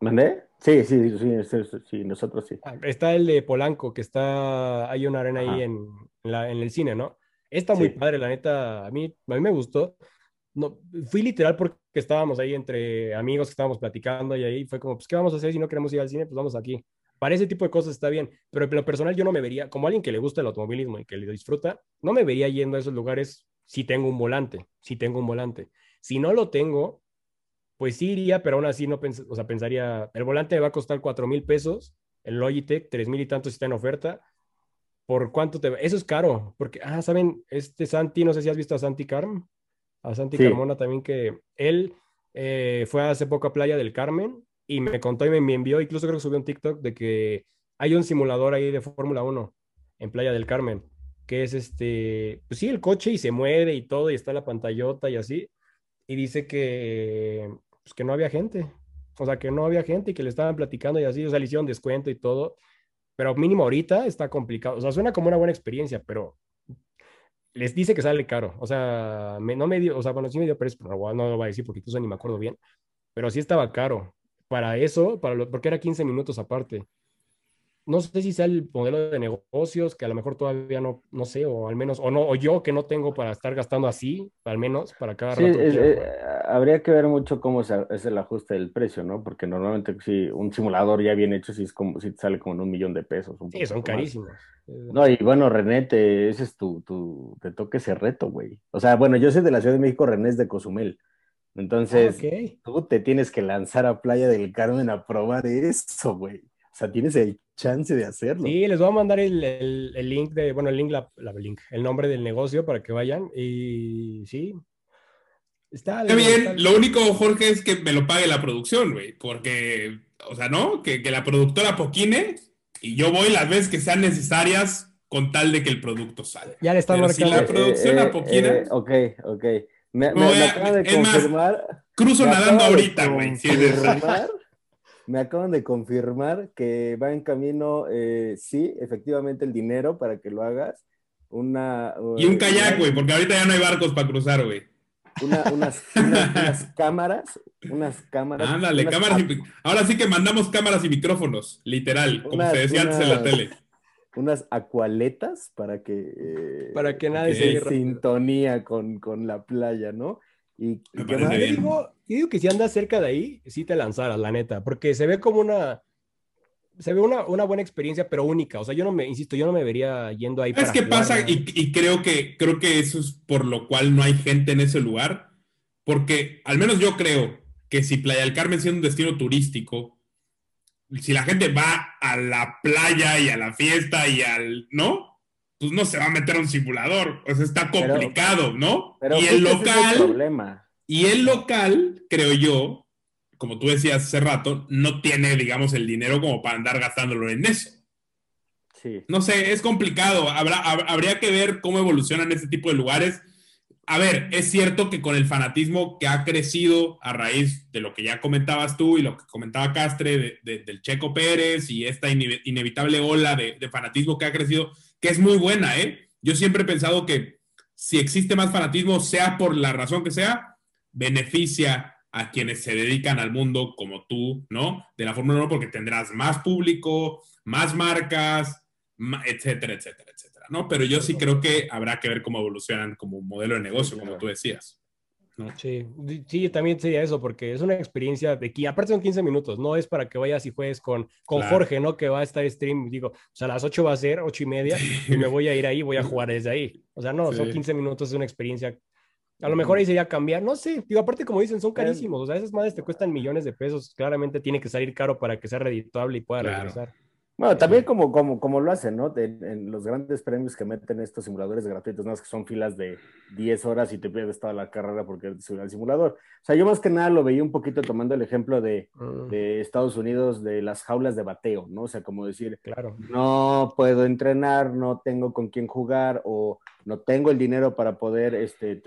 ¿Mandé? Sí, sí, sí, sí, nosotros sí. Ah, está el de Polanco, que está, hay una arena ahí en, la, en, el cine, ¿no? Está muy padre, la neta, a mí, a mí me gustó. No, fui literal porque estábamos ahí entre amigos que estábamos platicando y ahí fue como, pues, ¿qué vamos a hacer si no queremos ir al cine? Pues vamos aquí para ese tipo de cosas está bien, pero en lo personal yo no me vería, como alguien que le gusta el automovilismo y que le disfruta, no me vería yendo a esos lugares si tengo un volante, si tengo un volante. Si no lo tengo, pues sí iría, pero aún así no o sea, pensaría, el volante me va a costar cuatro mil pesos, el Logitech, tres mil y tantos está en oferta. ¿Por cuánto te Eso es caro, porque, ah, ¿saben? Este Santi, no sé si has visto a Santi Carm, a Santi Carmona también, que él eh, fue hace poco a Playa del Carmen y me contó y me, envió, incluso creo que subió un TikTok de que hay un simulador ahí de Fórmula 1 en Playa del Carmen, que es este, pues sí, el coche y se mueve y todo, y está la pantallota y así, y dice que, pues que no había gente, o sea, que no había gente y que le estaban platicando y así, o sea, le hicieron descuento y todo, pero mínimo ahorita está complicado, o sea, suena como una buena experiencia, pero les dice que sale caro, o sea, no me dio, o sea, bueno, sí me dio precio, pero no lo voy a decir porque incluso ni me acuerdo bien, pero sí estaba caro, para eso, para lo, porque era 15 minutos aparte. No sé si sea el modelo de negocios, que a lo mejor todavía no, no sé, o al menos, o no, o yo que no tengo para estar gastando así, al menos para cada rato. Eh, habría que ver mucho cómo es el ajuste del precio, ¿no? Porque normalmente si un simulador ya bien hecho, si es como, si sale como en un millón de pesos. sí, son carísimos. No, y bueno, René, te, ese es tu, tu, te toca ese reto, güey. O sea, bueno, yo soy de la Ciudad de México, René es de Cozumel. Entonces, tú te tienes que lanzar a Playa del Carmen a probar eso, güey. O sea, tienes el chance de hacerlo. Sí, les voy a mandar el, el, link de, bueno, el link, la, link, el nombre del negocio para que vayan. Y sí, Está, bien, lo único, Jorge, es que me lo pague la producción, güey, porque, o sea, ¿no? Que, que, la productora poquine y yo voy las veces que sean necesarias con tal de que el producto salga. Ya le está marcando. Si la producción eh, a poquine. Eh, ok, ok. Me, acaba de confirmar. cruzo nadando ahorita, güey. Me acaban de confirmar que va en camino, eh, sí, efectivamente, el dinero para que lo hagas. Una, y un kayak, güey, porque ahorita ya no hay barcos para cruzar, güey. unas, unas, cámaras, unas cámaras. Ándale, cámaras. ahora sí que mandamos cámaras y micrófonos, literal, como se decía antes en la tele. Unas acualetas para que. Eh, para que nadie se sintonía con, con la playa, ¿no? Y, yo, digo, digo que si andas cerca de ahí, sí te lanzaras, la neta, porque se ve como una, se ve una, una, buena experiencia, pero única. O sea, yo no me, insisto, yo no me vería yendo ahí. Es que pasa, y, y, creo que creo que eso es por lo cual no hay gente en ese lugar, porque al menos yo creo que si Playa del Carmen siendo un destino turístico, si la gente va a la playa y a la fiesta y al, ¿no? Pues no se va a meter a un simulador. O sea, está complicado, ¿no? y el local. y el local, creo yo, como tú decías hace rato, no tiene, digamos, el dinero como para andar gastándolo en eso. Sí. No sé, es complicado. Habrá, habría que ver cómo evolucionan este tipo de lugares. A ver, es cierto que con el fanatismo que ha crecido a raíz de lo que ya comentabas tú y lo que comentaba Castre del Checo Pérez y esta inevitable ola de, de fanatismo que ha crecido, que es muy buena, ¿eh? Yo siempre he pensado que si existe más fanatismo, sea por la razón que sea, beneficia a quienes se dedican al mundo como tú, ¿no? De la Fórmula 1 porque tendrás más público, más marcas, etcétera, etcétera, etcétera, ¿no? Pero yo sí creo que habrá que ver cómo evolucionan como modelo de negocio, como tú decías. Sí, sí, también sería eso, porque es una experiencia de que aparte son 15 minutos, no es para que vayas y juegues con, con Jorge, ¿no? Que va a estar stream, digo, o sea, a las 8 va a ser, 8 y media, y me voy a ir ahí, voy a jugar desde ahí. O sea, no, son 15 minutos, es una experiencia. A lo mejor ahí sería cambiar, no sé, digo, aparte como dicen, son carísimos, o sea, esas madres te cuestan millones de pesos, claramente tiene que salir caro para que sea redituable y pueda regresar. Bueno, también como, como, como lo hacen, ¿no? en los grandes premios que meten estos simuladores gratuitos, ¿no? Es que son filas de 10 horas y te pierdes toda la carrera porque te subió al simulador. O sea, yo más que nada lo veía un poquito tomando el ejemplo de, ah. de, Estados Unidos, de las jaulas de bateo, ¿no? O sea, como decir, claro. no puedo entrenar, no tengo con quién jugar o no tengo el dinero para poder este,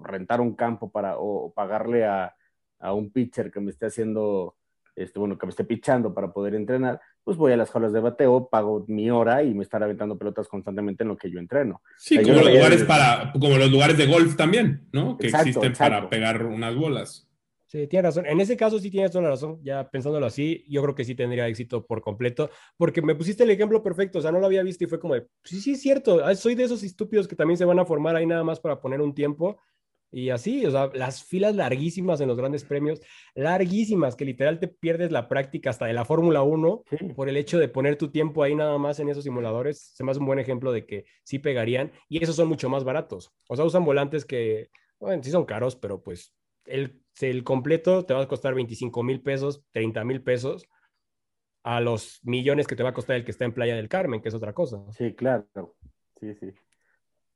rentar un campo para, o pagarle a, a un pitcher que me esté haciendo, este, bueno, que me esté pichando para poder entrenar pues voy a las jaulas de bateo, pago mi hora y me estaré aventando pelotas constantemente en lo que yo entreno. Sí, como, los lugares para, como los lugares de golf también, ¿no? Que existen para pegar unas bolas. Sí, tiene razón. En ese caso sí tienes toda la razón. Ya pensándolo así, yo creo que sí tendría éxito por completo, porque me pusiste el ejemplo perfecto. O sea, no lo había visto y fue como de, sí, sí, es cierto. Ah, soy de esos estúpidos que también se van a formar ahí nada más para poner un tiempo y así, o sea, las filas larguísimas en los grandes premios, larguísimas, que literal te pierdes la práctica hasta de la Fórmula 1 por el hecho de poner tu tiempo ahí nada más en esos simuladores. Se me hace un buen ejemplo de que sí pegarían y esos son mucho más baratos. O sea, usan volantes que, bueno, sí son caros, pero pues el, el completo te va a costar 25 mil pesos, 30 mil pesos a los millones que te va a costar el que está en Playa del Carmen, que es otra cosa. Sí, claro. Sí, sí.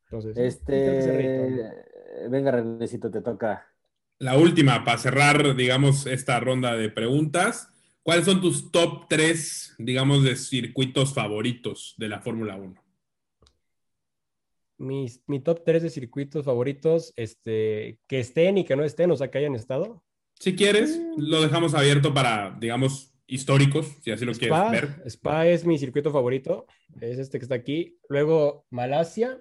Entonces, este, venga, Renecito, te toca. La última, para cerrar, digamos, esta ronda de preguntas. ¿Cuáles son tus top tres, digamos, de circuitos favoritos de la Fórmula 1? Mis, mi top tres de circuitos favoritos, este, que estén y que no estén, o sea, que hayan estado. Si quieres, lo dejamos abierto para, digamos, históricos, si así lo quieres ver. Spa es mi circuito favorito, es este que está aquí. Luego Malasia,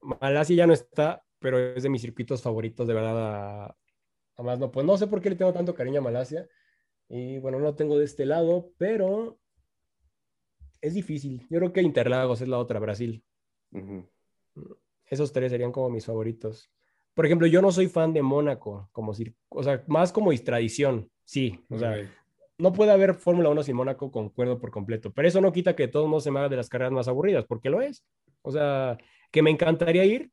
Malasia ya no está, pero es de mis circuitos favoritos, de verdad. Además, no, pues no sé por qué le tengo tanto cariño a Malasia. Y bueno, no lo tengo de este lado, pero es difícil. Yo creo que Interlagos es la otra, Brasil. Esos tres serían como mis favoritos. Por ejemplo, yo no soy fan de Mónaco, como o sea, más como tradición, sí. O sea, no puede haber Fórmula 1 sin Mónaco, concuerdo por completo. Pero eso no quita que todo mundo se me haga de las carreras más aburridas, porque lo es. O sea, que me encantaría ir,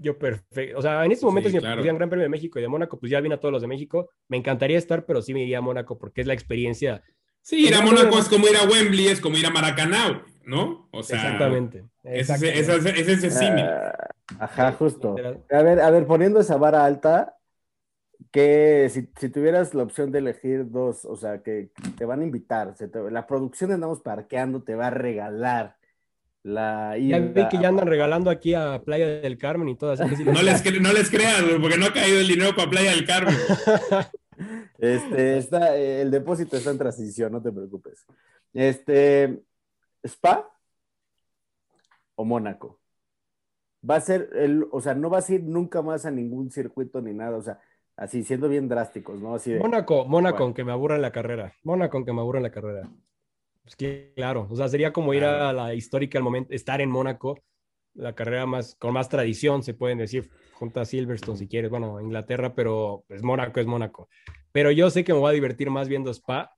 yo perfecto. O sea, en este momento, si me pusieran Gran Premio de México y de Mónaco, pues ya vine a todos los de México. Me encantaría estar, pero sí me iría a Mónaco porque es la experiencia. Sí, ir a Mónaco es como ir a Wembley, es como ir a Maracaná, ¿no? O sea, exactamente. Es ese símil. Ah, ajá, justo. A ver, a ver, poniendo esa vara alta, que si, si, tuvieras la opción de elegir dos, o sea, que te van a invitar, la producción de Andamos Parqueando te va a regalar la Ya vi que ya andan regalando aquí a Playa del Carmen y así que sí No les, cre- no les crean, porque no ha caído el dinero para Playa del Carmen. Este, está, eh, el depósito está en transición, no te preocupes. Este, ¿Spa o Mónaco? Va a ser, el, o sea, no vas a ir nunca más a ningún circuito ni nada, o sea, así siendo bien drásticos, ¿no? Así de, Mónaco, Mónaco, Bueno. aunque me aburra en la carrera. Mónaco, aunque me aburra en la carrera. Pues claro, o sea, sería como ir a la histórica al momento, estar en Mónaco, la carrera más, con más tradición, se pueden decir, junto a Silverstone si quieres, bueno, Inglaterra, pero pues Mónaco es Mónaco. Pero yo sé que me voy a divertir más viendo Spa,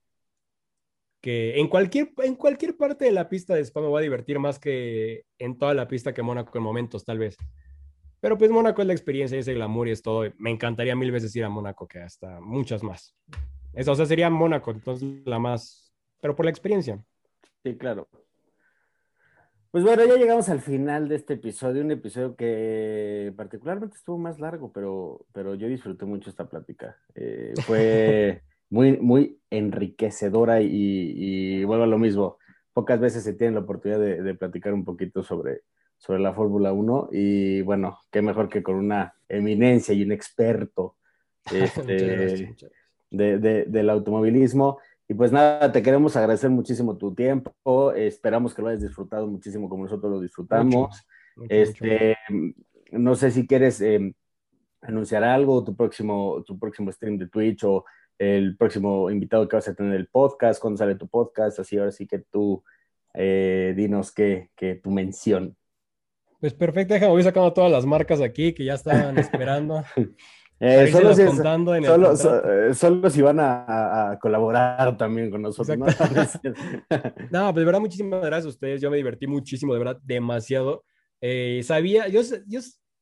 que en cualquier, en cualquier parte de la pista de Spa me voy a divertir más que en toda la pista que Mónaco en momentos, tal vez. Pero pues Mónaco es la experiencia, es el glamour y es todo. Me encantaría mil veces ir a Mónaco, que hasta muchas más. Eso, o sea, sería Mónaco, entonces la más, pero por la experiencia. Sí, claro. Pues bueno, ya llegamos al final de este episodio, un episodio que particularmente estuvo más largo, pero, pero yo disfruté mucho esta plática. Eh, fue muy, muy enriquecedora y, y vuelvo a lo mismo. Pocas veces se tiene la oportunidad de, de platicar un poquito sobre, sobre la Fórmula 1 y bueno, qué mejor que con una eminencia y un experto este, de- de- del automovilismo. Y pues nada, te queremos agradecer muchísimo tu tiempo. Esperamos que lo hayas disfrutado muchísimo como nosotros lo disfrutamos. Mucho, mucho, este, no sé si quieres eh, anunciar algo, tu próximo, tu próximo stream de Twitch o el próximo invitado que vas a tener en el podcast, cuando sale tu podcast, así ahora sí que tú eh, dinos que, que tu mención. Pues perfecto, déjame, voy sacando todas las marcas aquí que ya estaban esperando. Eh, solo, si, contando en solo, so- eh, solo si van a, a- colaborar también con nosotros. ¿no? No, pues de verdad, muchísimas gracias a ustedes. Yo me divertí muchísimo, de verdad, demasiado. Eh, sabía, yo, yo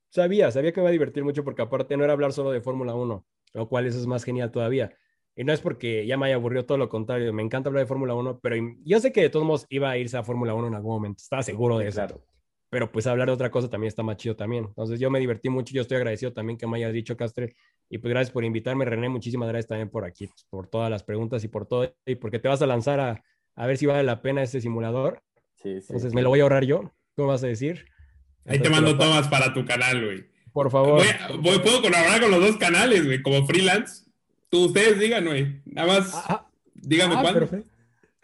sabía, sabía que me iba a divertir mucho porque aparte no era hablar solo de Fórmula 1, lo cual eso es más genial todavía. Y no es porque ya me haya aburrido, todo lo contrario, me encanta hablar de Fórmula 1, pero yo sé que de todos modos iba a irse a Fórmula 1 en algún momento, estaba seguro de eso. Claro. Pero pues hablar de otra cosa también está más chido también. Entonces yo me divertí mucho, yo estoy agradecido también que me hayas dicho, Castre, y pues gracias por invitarme, René, muchísimas gracias también por aquí, pues, por todas las preguntas y por todo, y porque te vas a lanzar a, a ver si vale la pena este simulador. Sí, sí. Entonces me lo voy a ahorrar yo. ¿Cómo vas a decir? Ahí te mando tomas para tu canal, güey. Por favor. Voy puedo colaborar con los dos canales, güey, como freelance. Tú, ustedes digan, güey. Nada más, Ah, dígame ah, cuándo. perfecto.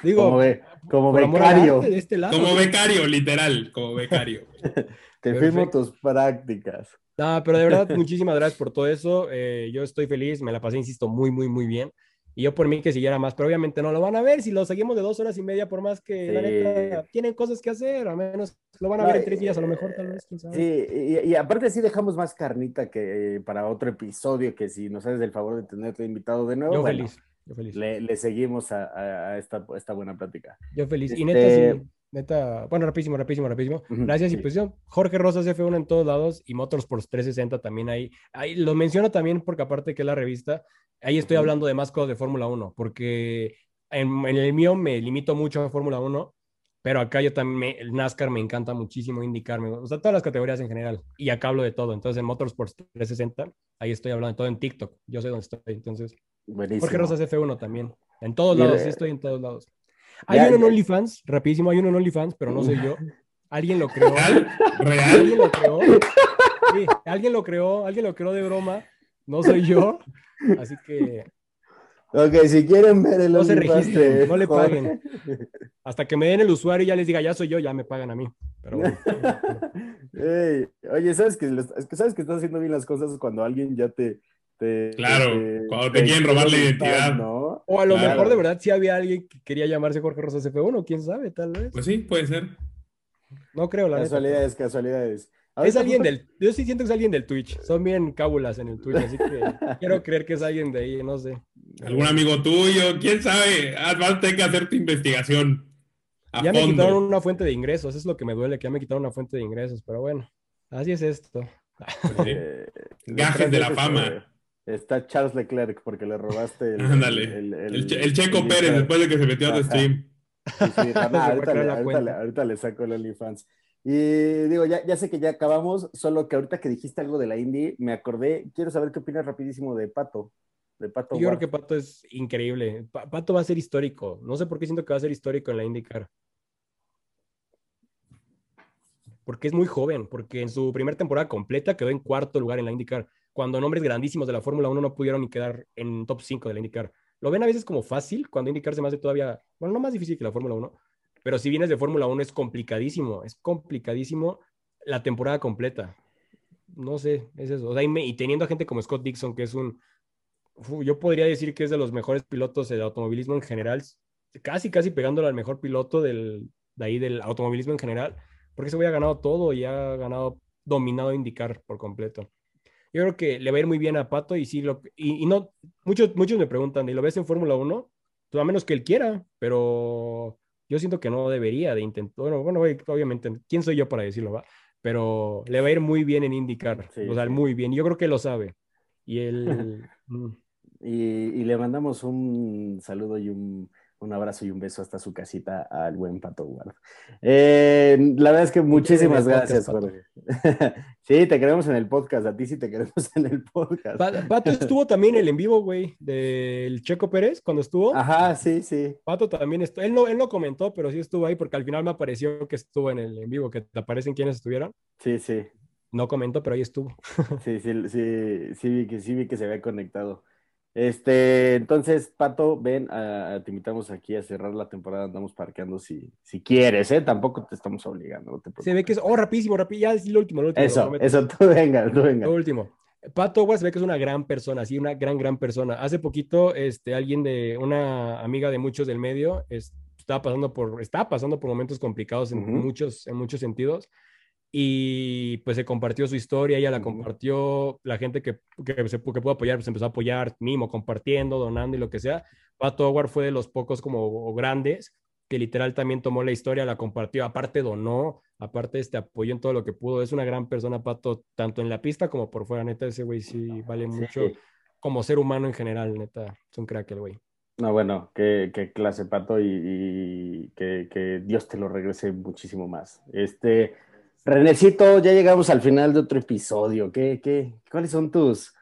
Digo, como, becario, arte de este lado. Como becario, literal, como becario. te firmo Perfecto. tus prácticas. No, pero de verdad, muchísimas gracias por todo eso. Eh, yo estoy feliz, me la pasé, insisto, muy, muy, muy bien. Y yo por mí que siguiera más, pero obviamente no lo van a ver si lo seguimos de dos horas y media, por más que la neta tienen cosas que hacer, a menos lo van a No, ver en tres días, a lo eh, mejor, tal vez, quién sabe. Sí, y, y aparte sí dejamos más carnita que eh, para otro episodio, que si nos haces el favor de tenerte invitado de nuevo, yo bueno, feliz, yo feliz. le, le seguimos a, a- a esta, esta buena plática. Yo feliz. Y Este- neta, sí, neta, bueno, rapidísimo, rapidísimo, rapidísimo. Gracias. sí. Y pues yo, Jorge Rosas F1 en todos lados y Motorsports 360 también ahí. Ahí lo menciono también porque aparte que es la revista, ahí estoy Ujú. hablando de más cosas de Fórmula 1, porque en, en el mío me limito mucho a Fórmula 1, pero acá yo también, el NASCAR me encanta muchísimo, IndyCar, me- o sea, todas las categorías en general. Y acá hablo de todo. Entonces en Motorsports 360, ahí estoy hablando de todo en TikTok. Yo sé dónde estoy. Entonces, Buenísimo. Jorge Rosas F1 también. En todos lados, sí estoy en todos lados. Hay Ya, uno en. OnlyFans, rapidísimo, hay uno en OnlyFans, pero no soy yo. Alguien lo creó. ¿Real? Alguien lo creó. Sí, alguien lo creó, alguien lo creó de broma. No soy yo. Así que Ok, si quieren ver el No se registren, de no le paguen. hasta que me den el usuario y ya les diga, ya soy yo, ya me pagan a mí. Pero bueno. Oye, ¿sabes que sabes que estás haciendo bien las cosas cuando alguien ya te... te- Claro, cuando te quieren robar la identidad. ¿no? O a lo Claro. mejor de verdad sí había alguien que quería llamarse Jorge Rosas F1, quién sabe, tal vez. Pues sí, puede ser. No creo, la neta. Casualidades, casualidades. Es alguien del. Yo sí siento que es alguien del Twitch. Son bien cábulas en el Twitch, así que quiero creer que es alguien de ahí, no sé. Algún amigo tuyo, quién sabe. Ah, Vas a tener que hacer tu investigación a Ya me quitaron una fuente de ingresos, eso es lo que me duele, que ya me quitaron una fuente de ingresos, pero bueno, así es esto. Pues sí. Eh, Gajes de la fama. Está Charles Leclerc porque le robaste el... Ándale. el- el- El, Che- el Checo el- Pérez, después de que se metió a tu Ajá. stream. Sí, sí, ah, no, ahorita, le, la ahorita cuenta. le- ahorita le saco el OnlyFans. Y digo, ya, ya sé que ya acabamos, solo que ahorita que dijiste algo de la indie, me acordé, quiero saber qué opinas rapidísimo de Pato. De Pato Yo creo que Pato es increíble. Pa- Pato va a ser histórico. No sé por qué siento que va a ser histórico en la IndyCar. porque es muy joven, porque en su primera temporada completa quedó en cuarto lugar en la IndyCar, cuando nombres grandísimos de la Fórmula 1 no pudieron ni quedar en top 5 de la IndyCar. Lo ven a veces como fácil, cuando IndyCar se me hace todavía, bueno, no más difícil que la Fórmula 1, pero si vienes de Fórmula 1 es complicadísimo, es complicadísimo la temporada completa. No sé, es eso. y, teniendo a gente como Scott Dixon, que es un, yo podría decir que es de los mejores pilotos de automovilismo en general, casi, casi pegándolo al mejor piloto del, de ahí del automovilismo en general, porque se había ganado todo y ha ganado, dominado indicar por completo. Yo creo que le va a ir muy bien a Pato y sí, lo, y, no, muchos, muchos me preguntan, ¿y lo ves en Fórmula 1? Pues a menos que él quiera, pero yo siento que no debería de intentar, bueno, bueno, obviamente, ¿quién soy yo para decirlo? Va? Pero le va a ir muy bien en indicar, o sea, muy bien. Yo creo que lo sabe. Y él... Mm. y, le mandamos un saludo y un, un, abrazo y un beso hasta su casita al buen Pato Guard. Eh, la verdad es que muchísimas gracias, Jorge. Sí, te queremos en el podcast. A ti sí te queremos en el podcast. Pato estuvo también el en vivo, güey, del Checo Pérez cuando estuvo. Ajá, sí, sí. Pato también estuvo. Él no, él no comentó, pero sí estuvo ahí porque al final me apareció que estuvo en el en vivo, que te aparecen quienes estuvieron. Sí, sí. No comentó, pero ahí estuvo. Sí, sí, sí, sí vi que sí vi que se había conectado. Este, entonces, Pato, ven, te invitamos aquí a cerrar la temporada, andamos parqueando si, si quieres, ¿eh? Tampoco te estamos obligando. se ve que es, oh, rapidísimo, rapidísimo, ya es lo último, lo último. Eso, eso, tú venga, tú venga. Lo último. Pato, se ve que es una gran persona, sí, una gran, gran persona. Hace poquito, este, alguien de, una amiga de muchos del medio, estaba pasando por, está pasando por momentos complicados en, muchos, en muchos sentidos y pues se compartió su historia, ella la compartió, la gente que, que, se, que pudo apoyar, pues empezó a apoyar, mismo compartiendo, donando y lo que sea. Pato Howard fue de los pocos como grandes que literal también tomó la historia, la compartió, aparte donó, aparte este apoyó en todo lo que pudo. Es una gran persona, Pato, tanto en la pista como por fuera, neta, ese güey sí vale mucho como ser humano en general, neta, es un crack el güey. No, bueno, qué, qué clase, Pato, y, y que, que, Dios te lo regrese muchísimo más. Este, Renecito, ya llegamos al final de otro episodio. ¿Qué, qué, cuáles son tus,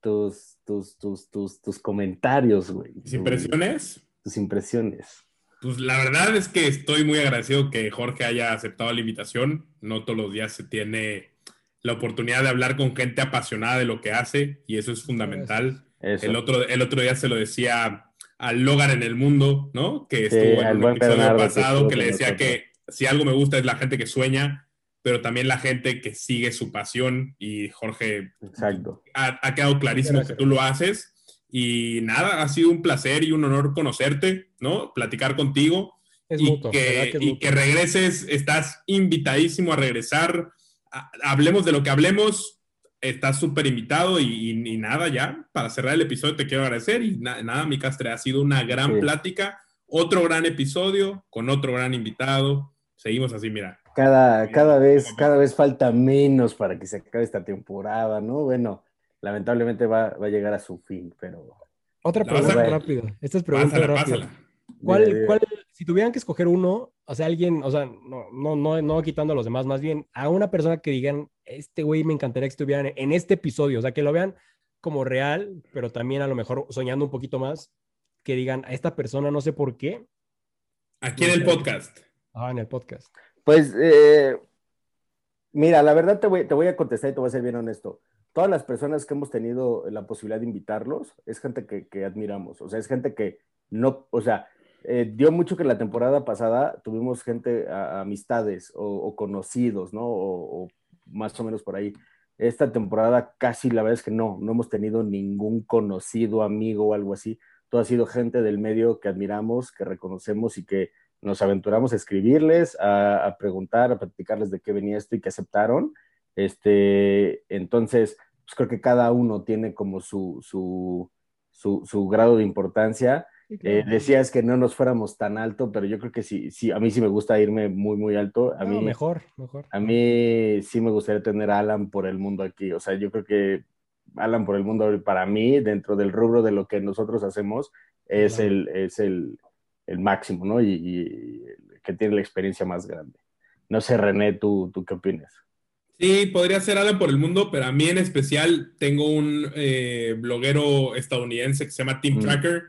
tus, tus, tus, tus, tus comentarios, güey? ¿Tus impresiones? Tus impresiones. Pues la verdad es que estoy muy agradecido que Jorge haya aceptado la invitación. No todos los días se tiene la oportunidad de hablar con gente apasionada de lo que hace y eso es fundamental. El, otro, el otro día se lo decía al Logan en el mundo, ¿no? Que estuvo en un episodio pasado que le decía que si algo me gusta es la gente que sueña pero también la gente que sigue su pasión y Jorge Exacto. Ha, quedado clarísimo que tú lo haces y nada, ha sido un placer y un honor conocerte, ¿no? Platicar contigo y, que, y que, regreses, estás invitadísimo a regresar, hablemos de lo que hablemos, estás súper invitado y, nada, ya, para cerrar el episodio te quiero agradecer y nada, mi castre, ha sido una gran plática, otro gran episodio con otro gran invitado, seguimos así, mira. Cada, cada, vez, cada vez falta menos para que se acabe esta temporada, ¿no? Bueno, lamentablemente va, a llegar a su fin, pero... Otra pregunta rápida. Esta es pregunta rápida. ¿Cuál, ¿Cuál, si tuvieran que escoger uno, o sea, alguien, o sea, no, no, no, no quitando a los demás, más bien a una persona que digan, este güey me encantaría que estuvieran en este episodio, o sea, que lo vean como real, pero también a lo mejor soñando un poquito más, que digan, a esta persona no sé por qué. Aquí en el podcast. Ah, en el podcast. Pues, eh, mira, la verdad te voy, a contestar y te voy a ser bien honesto. Todas las personas que hemos tenido la posibilidad de invitarlos es gente que, admiramos, o sea, es gente que no, o sea, eh, dio mucho que la temporada pasada tuvimos gente, amistades o, conocidos, ¿no? O, más o menos por ahí. Esta temporada casi la verdad es que no, no hemos tenido ningún conocido, amigo o algo así. Todo ha sido gente del medio que admiramos, que reconocemos y que nos aventuramos a escribirles, a, preguntar, a platicarles de qué venía esto y que aceptaron. Este, entonces, pues creo que cada uno tiene como su, su, su, grado de importancia. Eh, decías que no nos fuéramos tan alto, pero yo creo que sí, sí, a mí sí me gusta irme muy, muy alto. A mí, mejor, mejor. A mí sí me gustaría tener a Alan por el mundo aquí. O sea, yo creo que Alan por el mundo para mí, dentro del rubro de lo que nosotros hacemos, es, el, es el, el máximo, ¿no? Y, que tiene la experiencia más grande. No sé, René, ¿tú, tú qué opinas? Sí, podría ser Alan por el mundo, pero a mí en especial tengo un eh, bloguero estadounidense que se llama Tim mm. Tracker,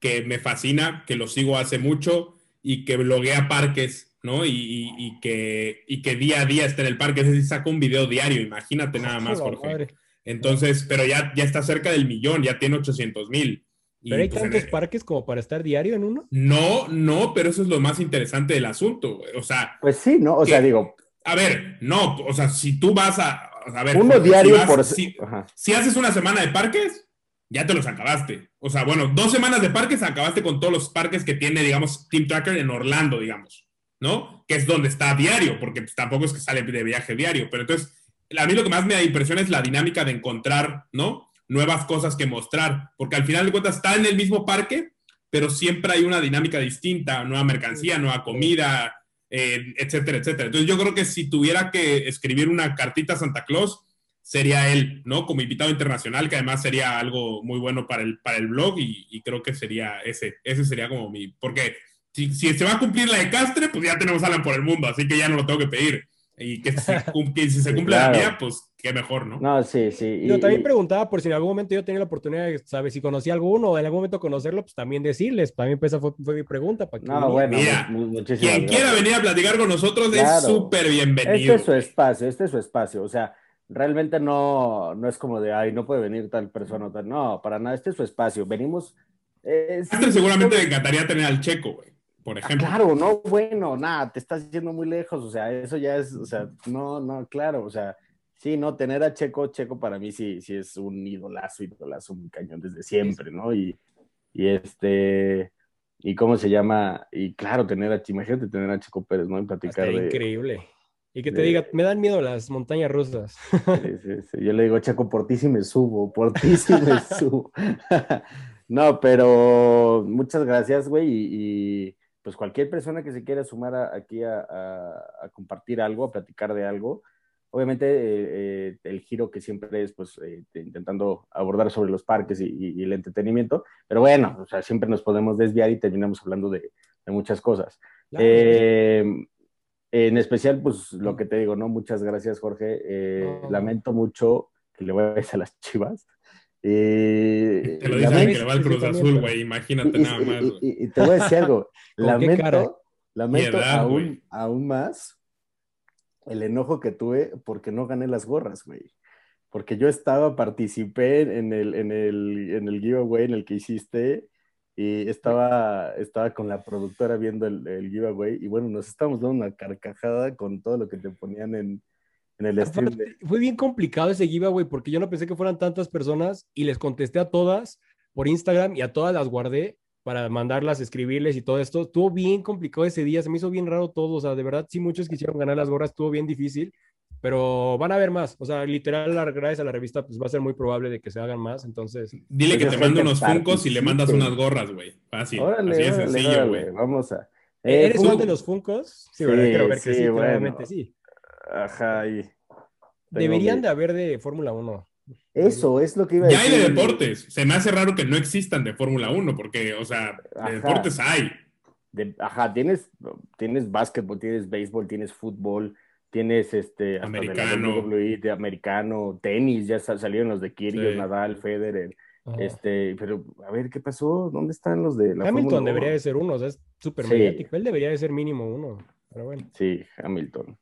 que me fascina, que lo sigo hace mucho y que bloguea parques ¿no? Y, que, y que día a día esté en el parque, es decir, saca un video diario, imagínate nada más, Jorge. Entonces, pero ya, ya está cerca del millón, ya tiene 800 mil. ¿Pero hay pues, tantos parques como para estar diario en uno? No, no, pero eso es lo más interesante del asunto, O sea. Pues sí, ¿no? O sea, digo. A ver, no, o sea, si tú vas a. a ver, uno diario por. Si, si, haces una semana de parques, ya te los acabaste. O sea, bueno, dos semanas de parques acabaste con todos los parques que tiene, digamos, Team Tracker en Orlando, digamos, ¿no? Que es donde está diario, porque pues, tampoco es que sale de viaje diario. Pero entonces, a mí lo que más me da impresión es la dinámica de encontrar, ¿no? Nuevas cosas que mostrar, porque al final de cuentas está en el mismo parque, pero siempre hay una dinámica distinta, nueva mercancía, nueva comida, eh, etcétera, etcétera. Entonces yo creo que si tuviera que escribir una cartita a Santa Claus, sería él, ¿no? Como invitado internacional, que además sería algo muy bueno para el, para el blog y, creo que sería ese, ese sería como mi, porque si, si, se va a cumplir la de Castre, pues ya tenemos Alan por el mundo, así que ya no lo tengo que pedir. Y que si, se cumple la mía, pues qué mejor, ¿no? No, sí, sí. Yo también preguntaba por si en algún momento yo tenía la oportunidad de, ¿sabes? Si conocía alguno o en algún momento conocerlo, pues también decirles. También esa fue, mi pregunta. Para no, bueno, Mira, quien quiera venir a platicar con nosotros es súper bienvenido. Este es su espacio, este es su espacio. O sea, realmente no, no es como de, ay, no puede venir tal persona o tal. No, para nada, este es su espacio. Venimos... Eh, seguramente me encantaría tener al checo, güey por ah, ejemplo. claro, no, bueno, nada, te estás yendo muy lejos, o sea, eso ya es, o sea, no, no, claro, o sea, sí, no, tener a Checo, Checo para mí sí, sí es un idolazo, idolazo, un cañón desde siempre, ¿no? Y, y este, y cómo se llama, y claro, tener a, imagínate tener a Checo Pérez, ¿no? En platicar de... Increíble. Y que te diga, me dan miedo las montañas rusas. Sí, sí, sí. Yo le digo, Checo, por ti sí me subo, por ti sí me subo. no, pero muchas gracias, güey, y, pues cualquier persona que se quiera sumar aquí a, compartir algo, a platicar de algo, obviamente eh, eh, el giro que siempre es pues eh, intentando abordar sobre los parques y, el entretenimiento, pero bueno, o sea, siempre nos podemos desviar y terminamos hablando de, muchas cosas. en especial, pues lo que te digo, ¿no? Muchas gracias, Jorge. Lamento mucho que le vayas a las chivas. Eh, te lo dice que le va al Cruz Azul, güey, imagínate nada más. Y, te voy a decir algo, lamento, lamento aún, aún más el enojo que tuve porque no gané las gorras, güey. Porque yo estaba, participé en el, en el, en el giveaway en el que hiciste y estaba, estaba con la productora viendo el, el giveaway y bueno, nos estábamos dando una carcajada con todo lo que te ponían en, fue bien complicado ese giveaway porque yo no pensé que fueran tantas personas y les contesté a todas por Instagram y a todas las guardé para mandarlas, escribirles y todo esto. Estuvo bien complicado ese día, se me hizo bien raro todo, o sea, de verdad sí muchos quisieron ganar las gorras, estuvo bien difícil, pero van a haber más, o sea, literal, gracias a la revista, pues va a ser muy probable de que se hagan más, entonces... Dile que te mando unos funcos y le mandas unas gorras, güey, fácil, así es sencillo, güey. Vamos a... ¿Eres uno de los funcos? Sí, ¿verdad? Quiero ver que sí, claramente sí. Ajá, y Deberían de haber de Fórmula 1. Eso es lo que iba a decir. Ya hay de deportes. Se me hace raro que no existan de Fórmula 1, porque, o sea, de deportes hay. ajá, tienes, tienes básquetbol, tienes béisbol, tienes fútbol, tienes este americano, de americano, tenis, ya salieron los de Kyrgios, Nadal, Federer. Este, pero a ver qué pasó, ¿dónde están los de la Hamilton debería de ser uno, o sea, es súper mediático, él debería de ser mínimo uno, pero bueno. Sí, Hamilton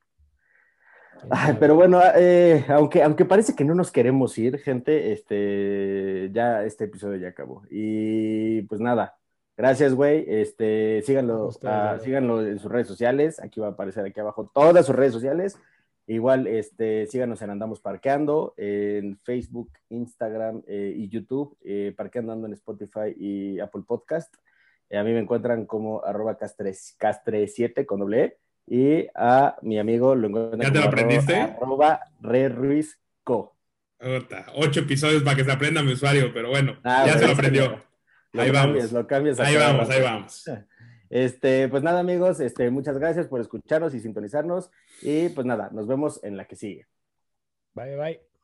pero bueno, eh, aunque, aunque parece que no nos queremos ir, gente, este, ya este episodio ya acabó. Y pues nada, gracias, güey. Este, síganlo, ah, síganlo en sus redes sociales. Aquí va a aparecer aquí abajo todas sus redes sociales. Igual, este, síganos en Andamos Parqueando, en Facebook, Instagram eh, y YouTube, eh, Parqueando Ando en Spotify y Apple Podcast. a mí me encuentran como arroba castre7 con doble E y a mi amigo lo encuentro ¿Ya te lo aprendiste? Arroba, Re Ruiz Co. Ocho episodios para que se aprenda mi usuario, pero bueno, ah, ya se lo aprendió. ahí vamos. Lo cambias ahí vamos, ahí vamos. Este, pues nada, amigos, este, muchas gracias por escucharnos y sintonizarnos. Y pues nada, nos vemos en la que sigue. Bye, bye.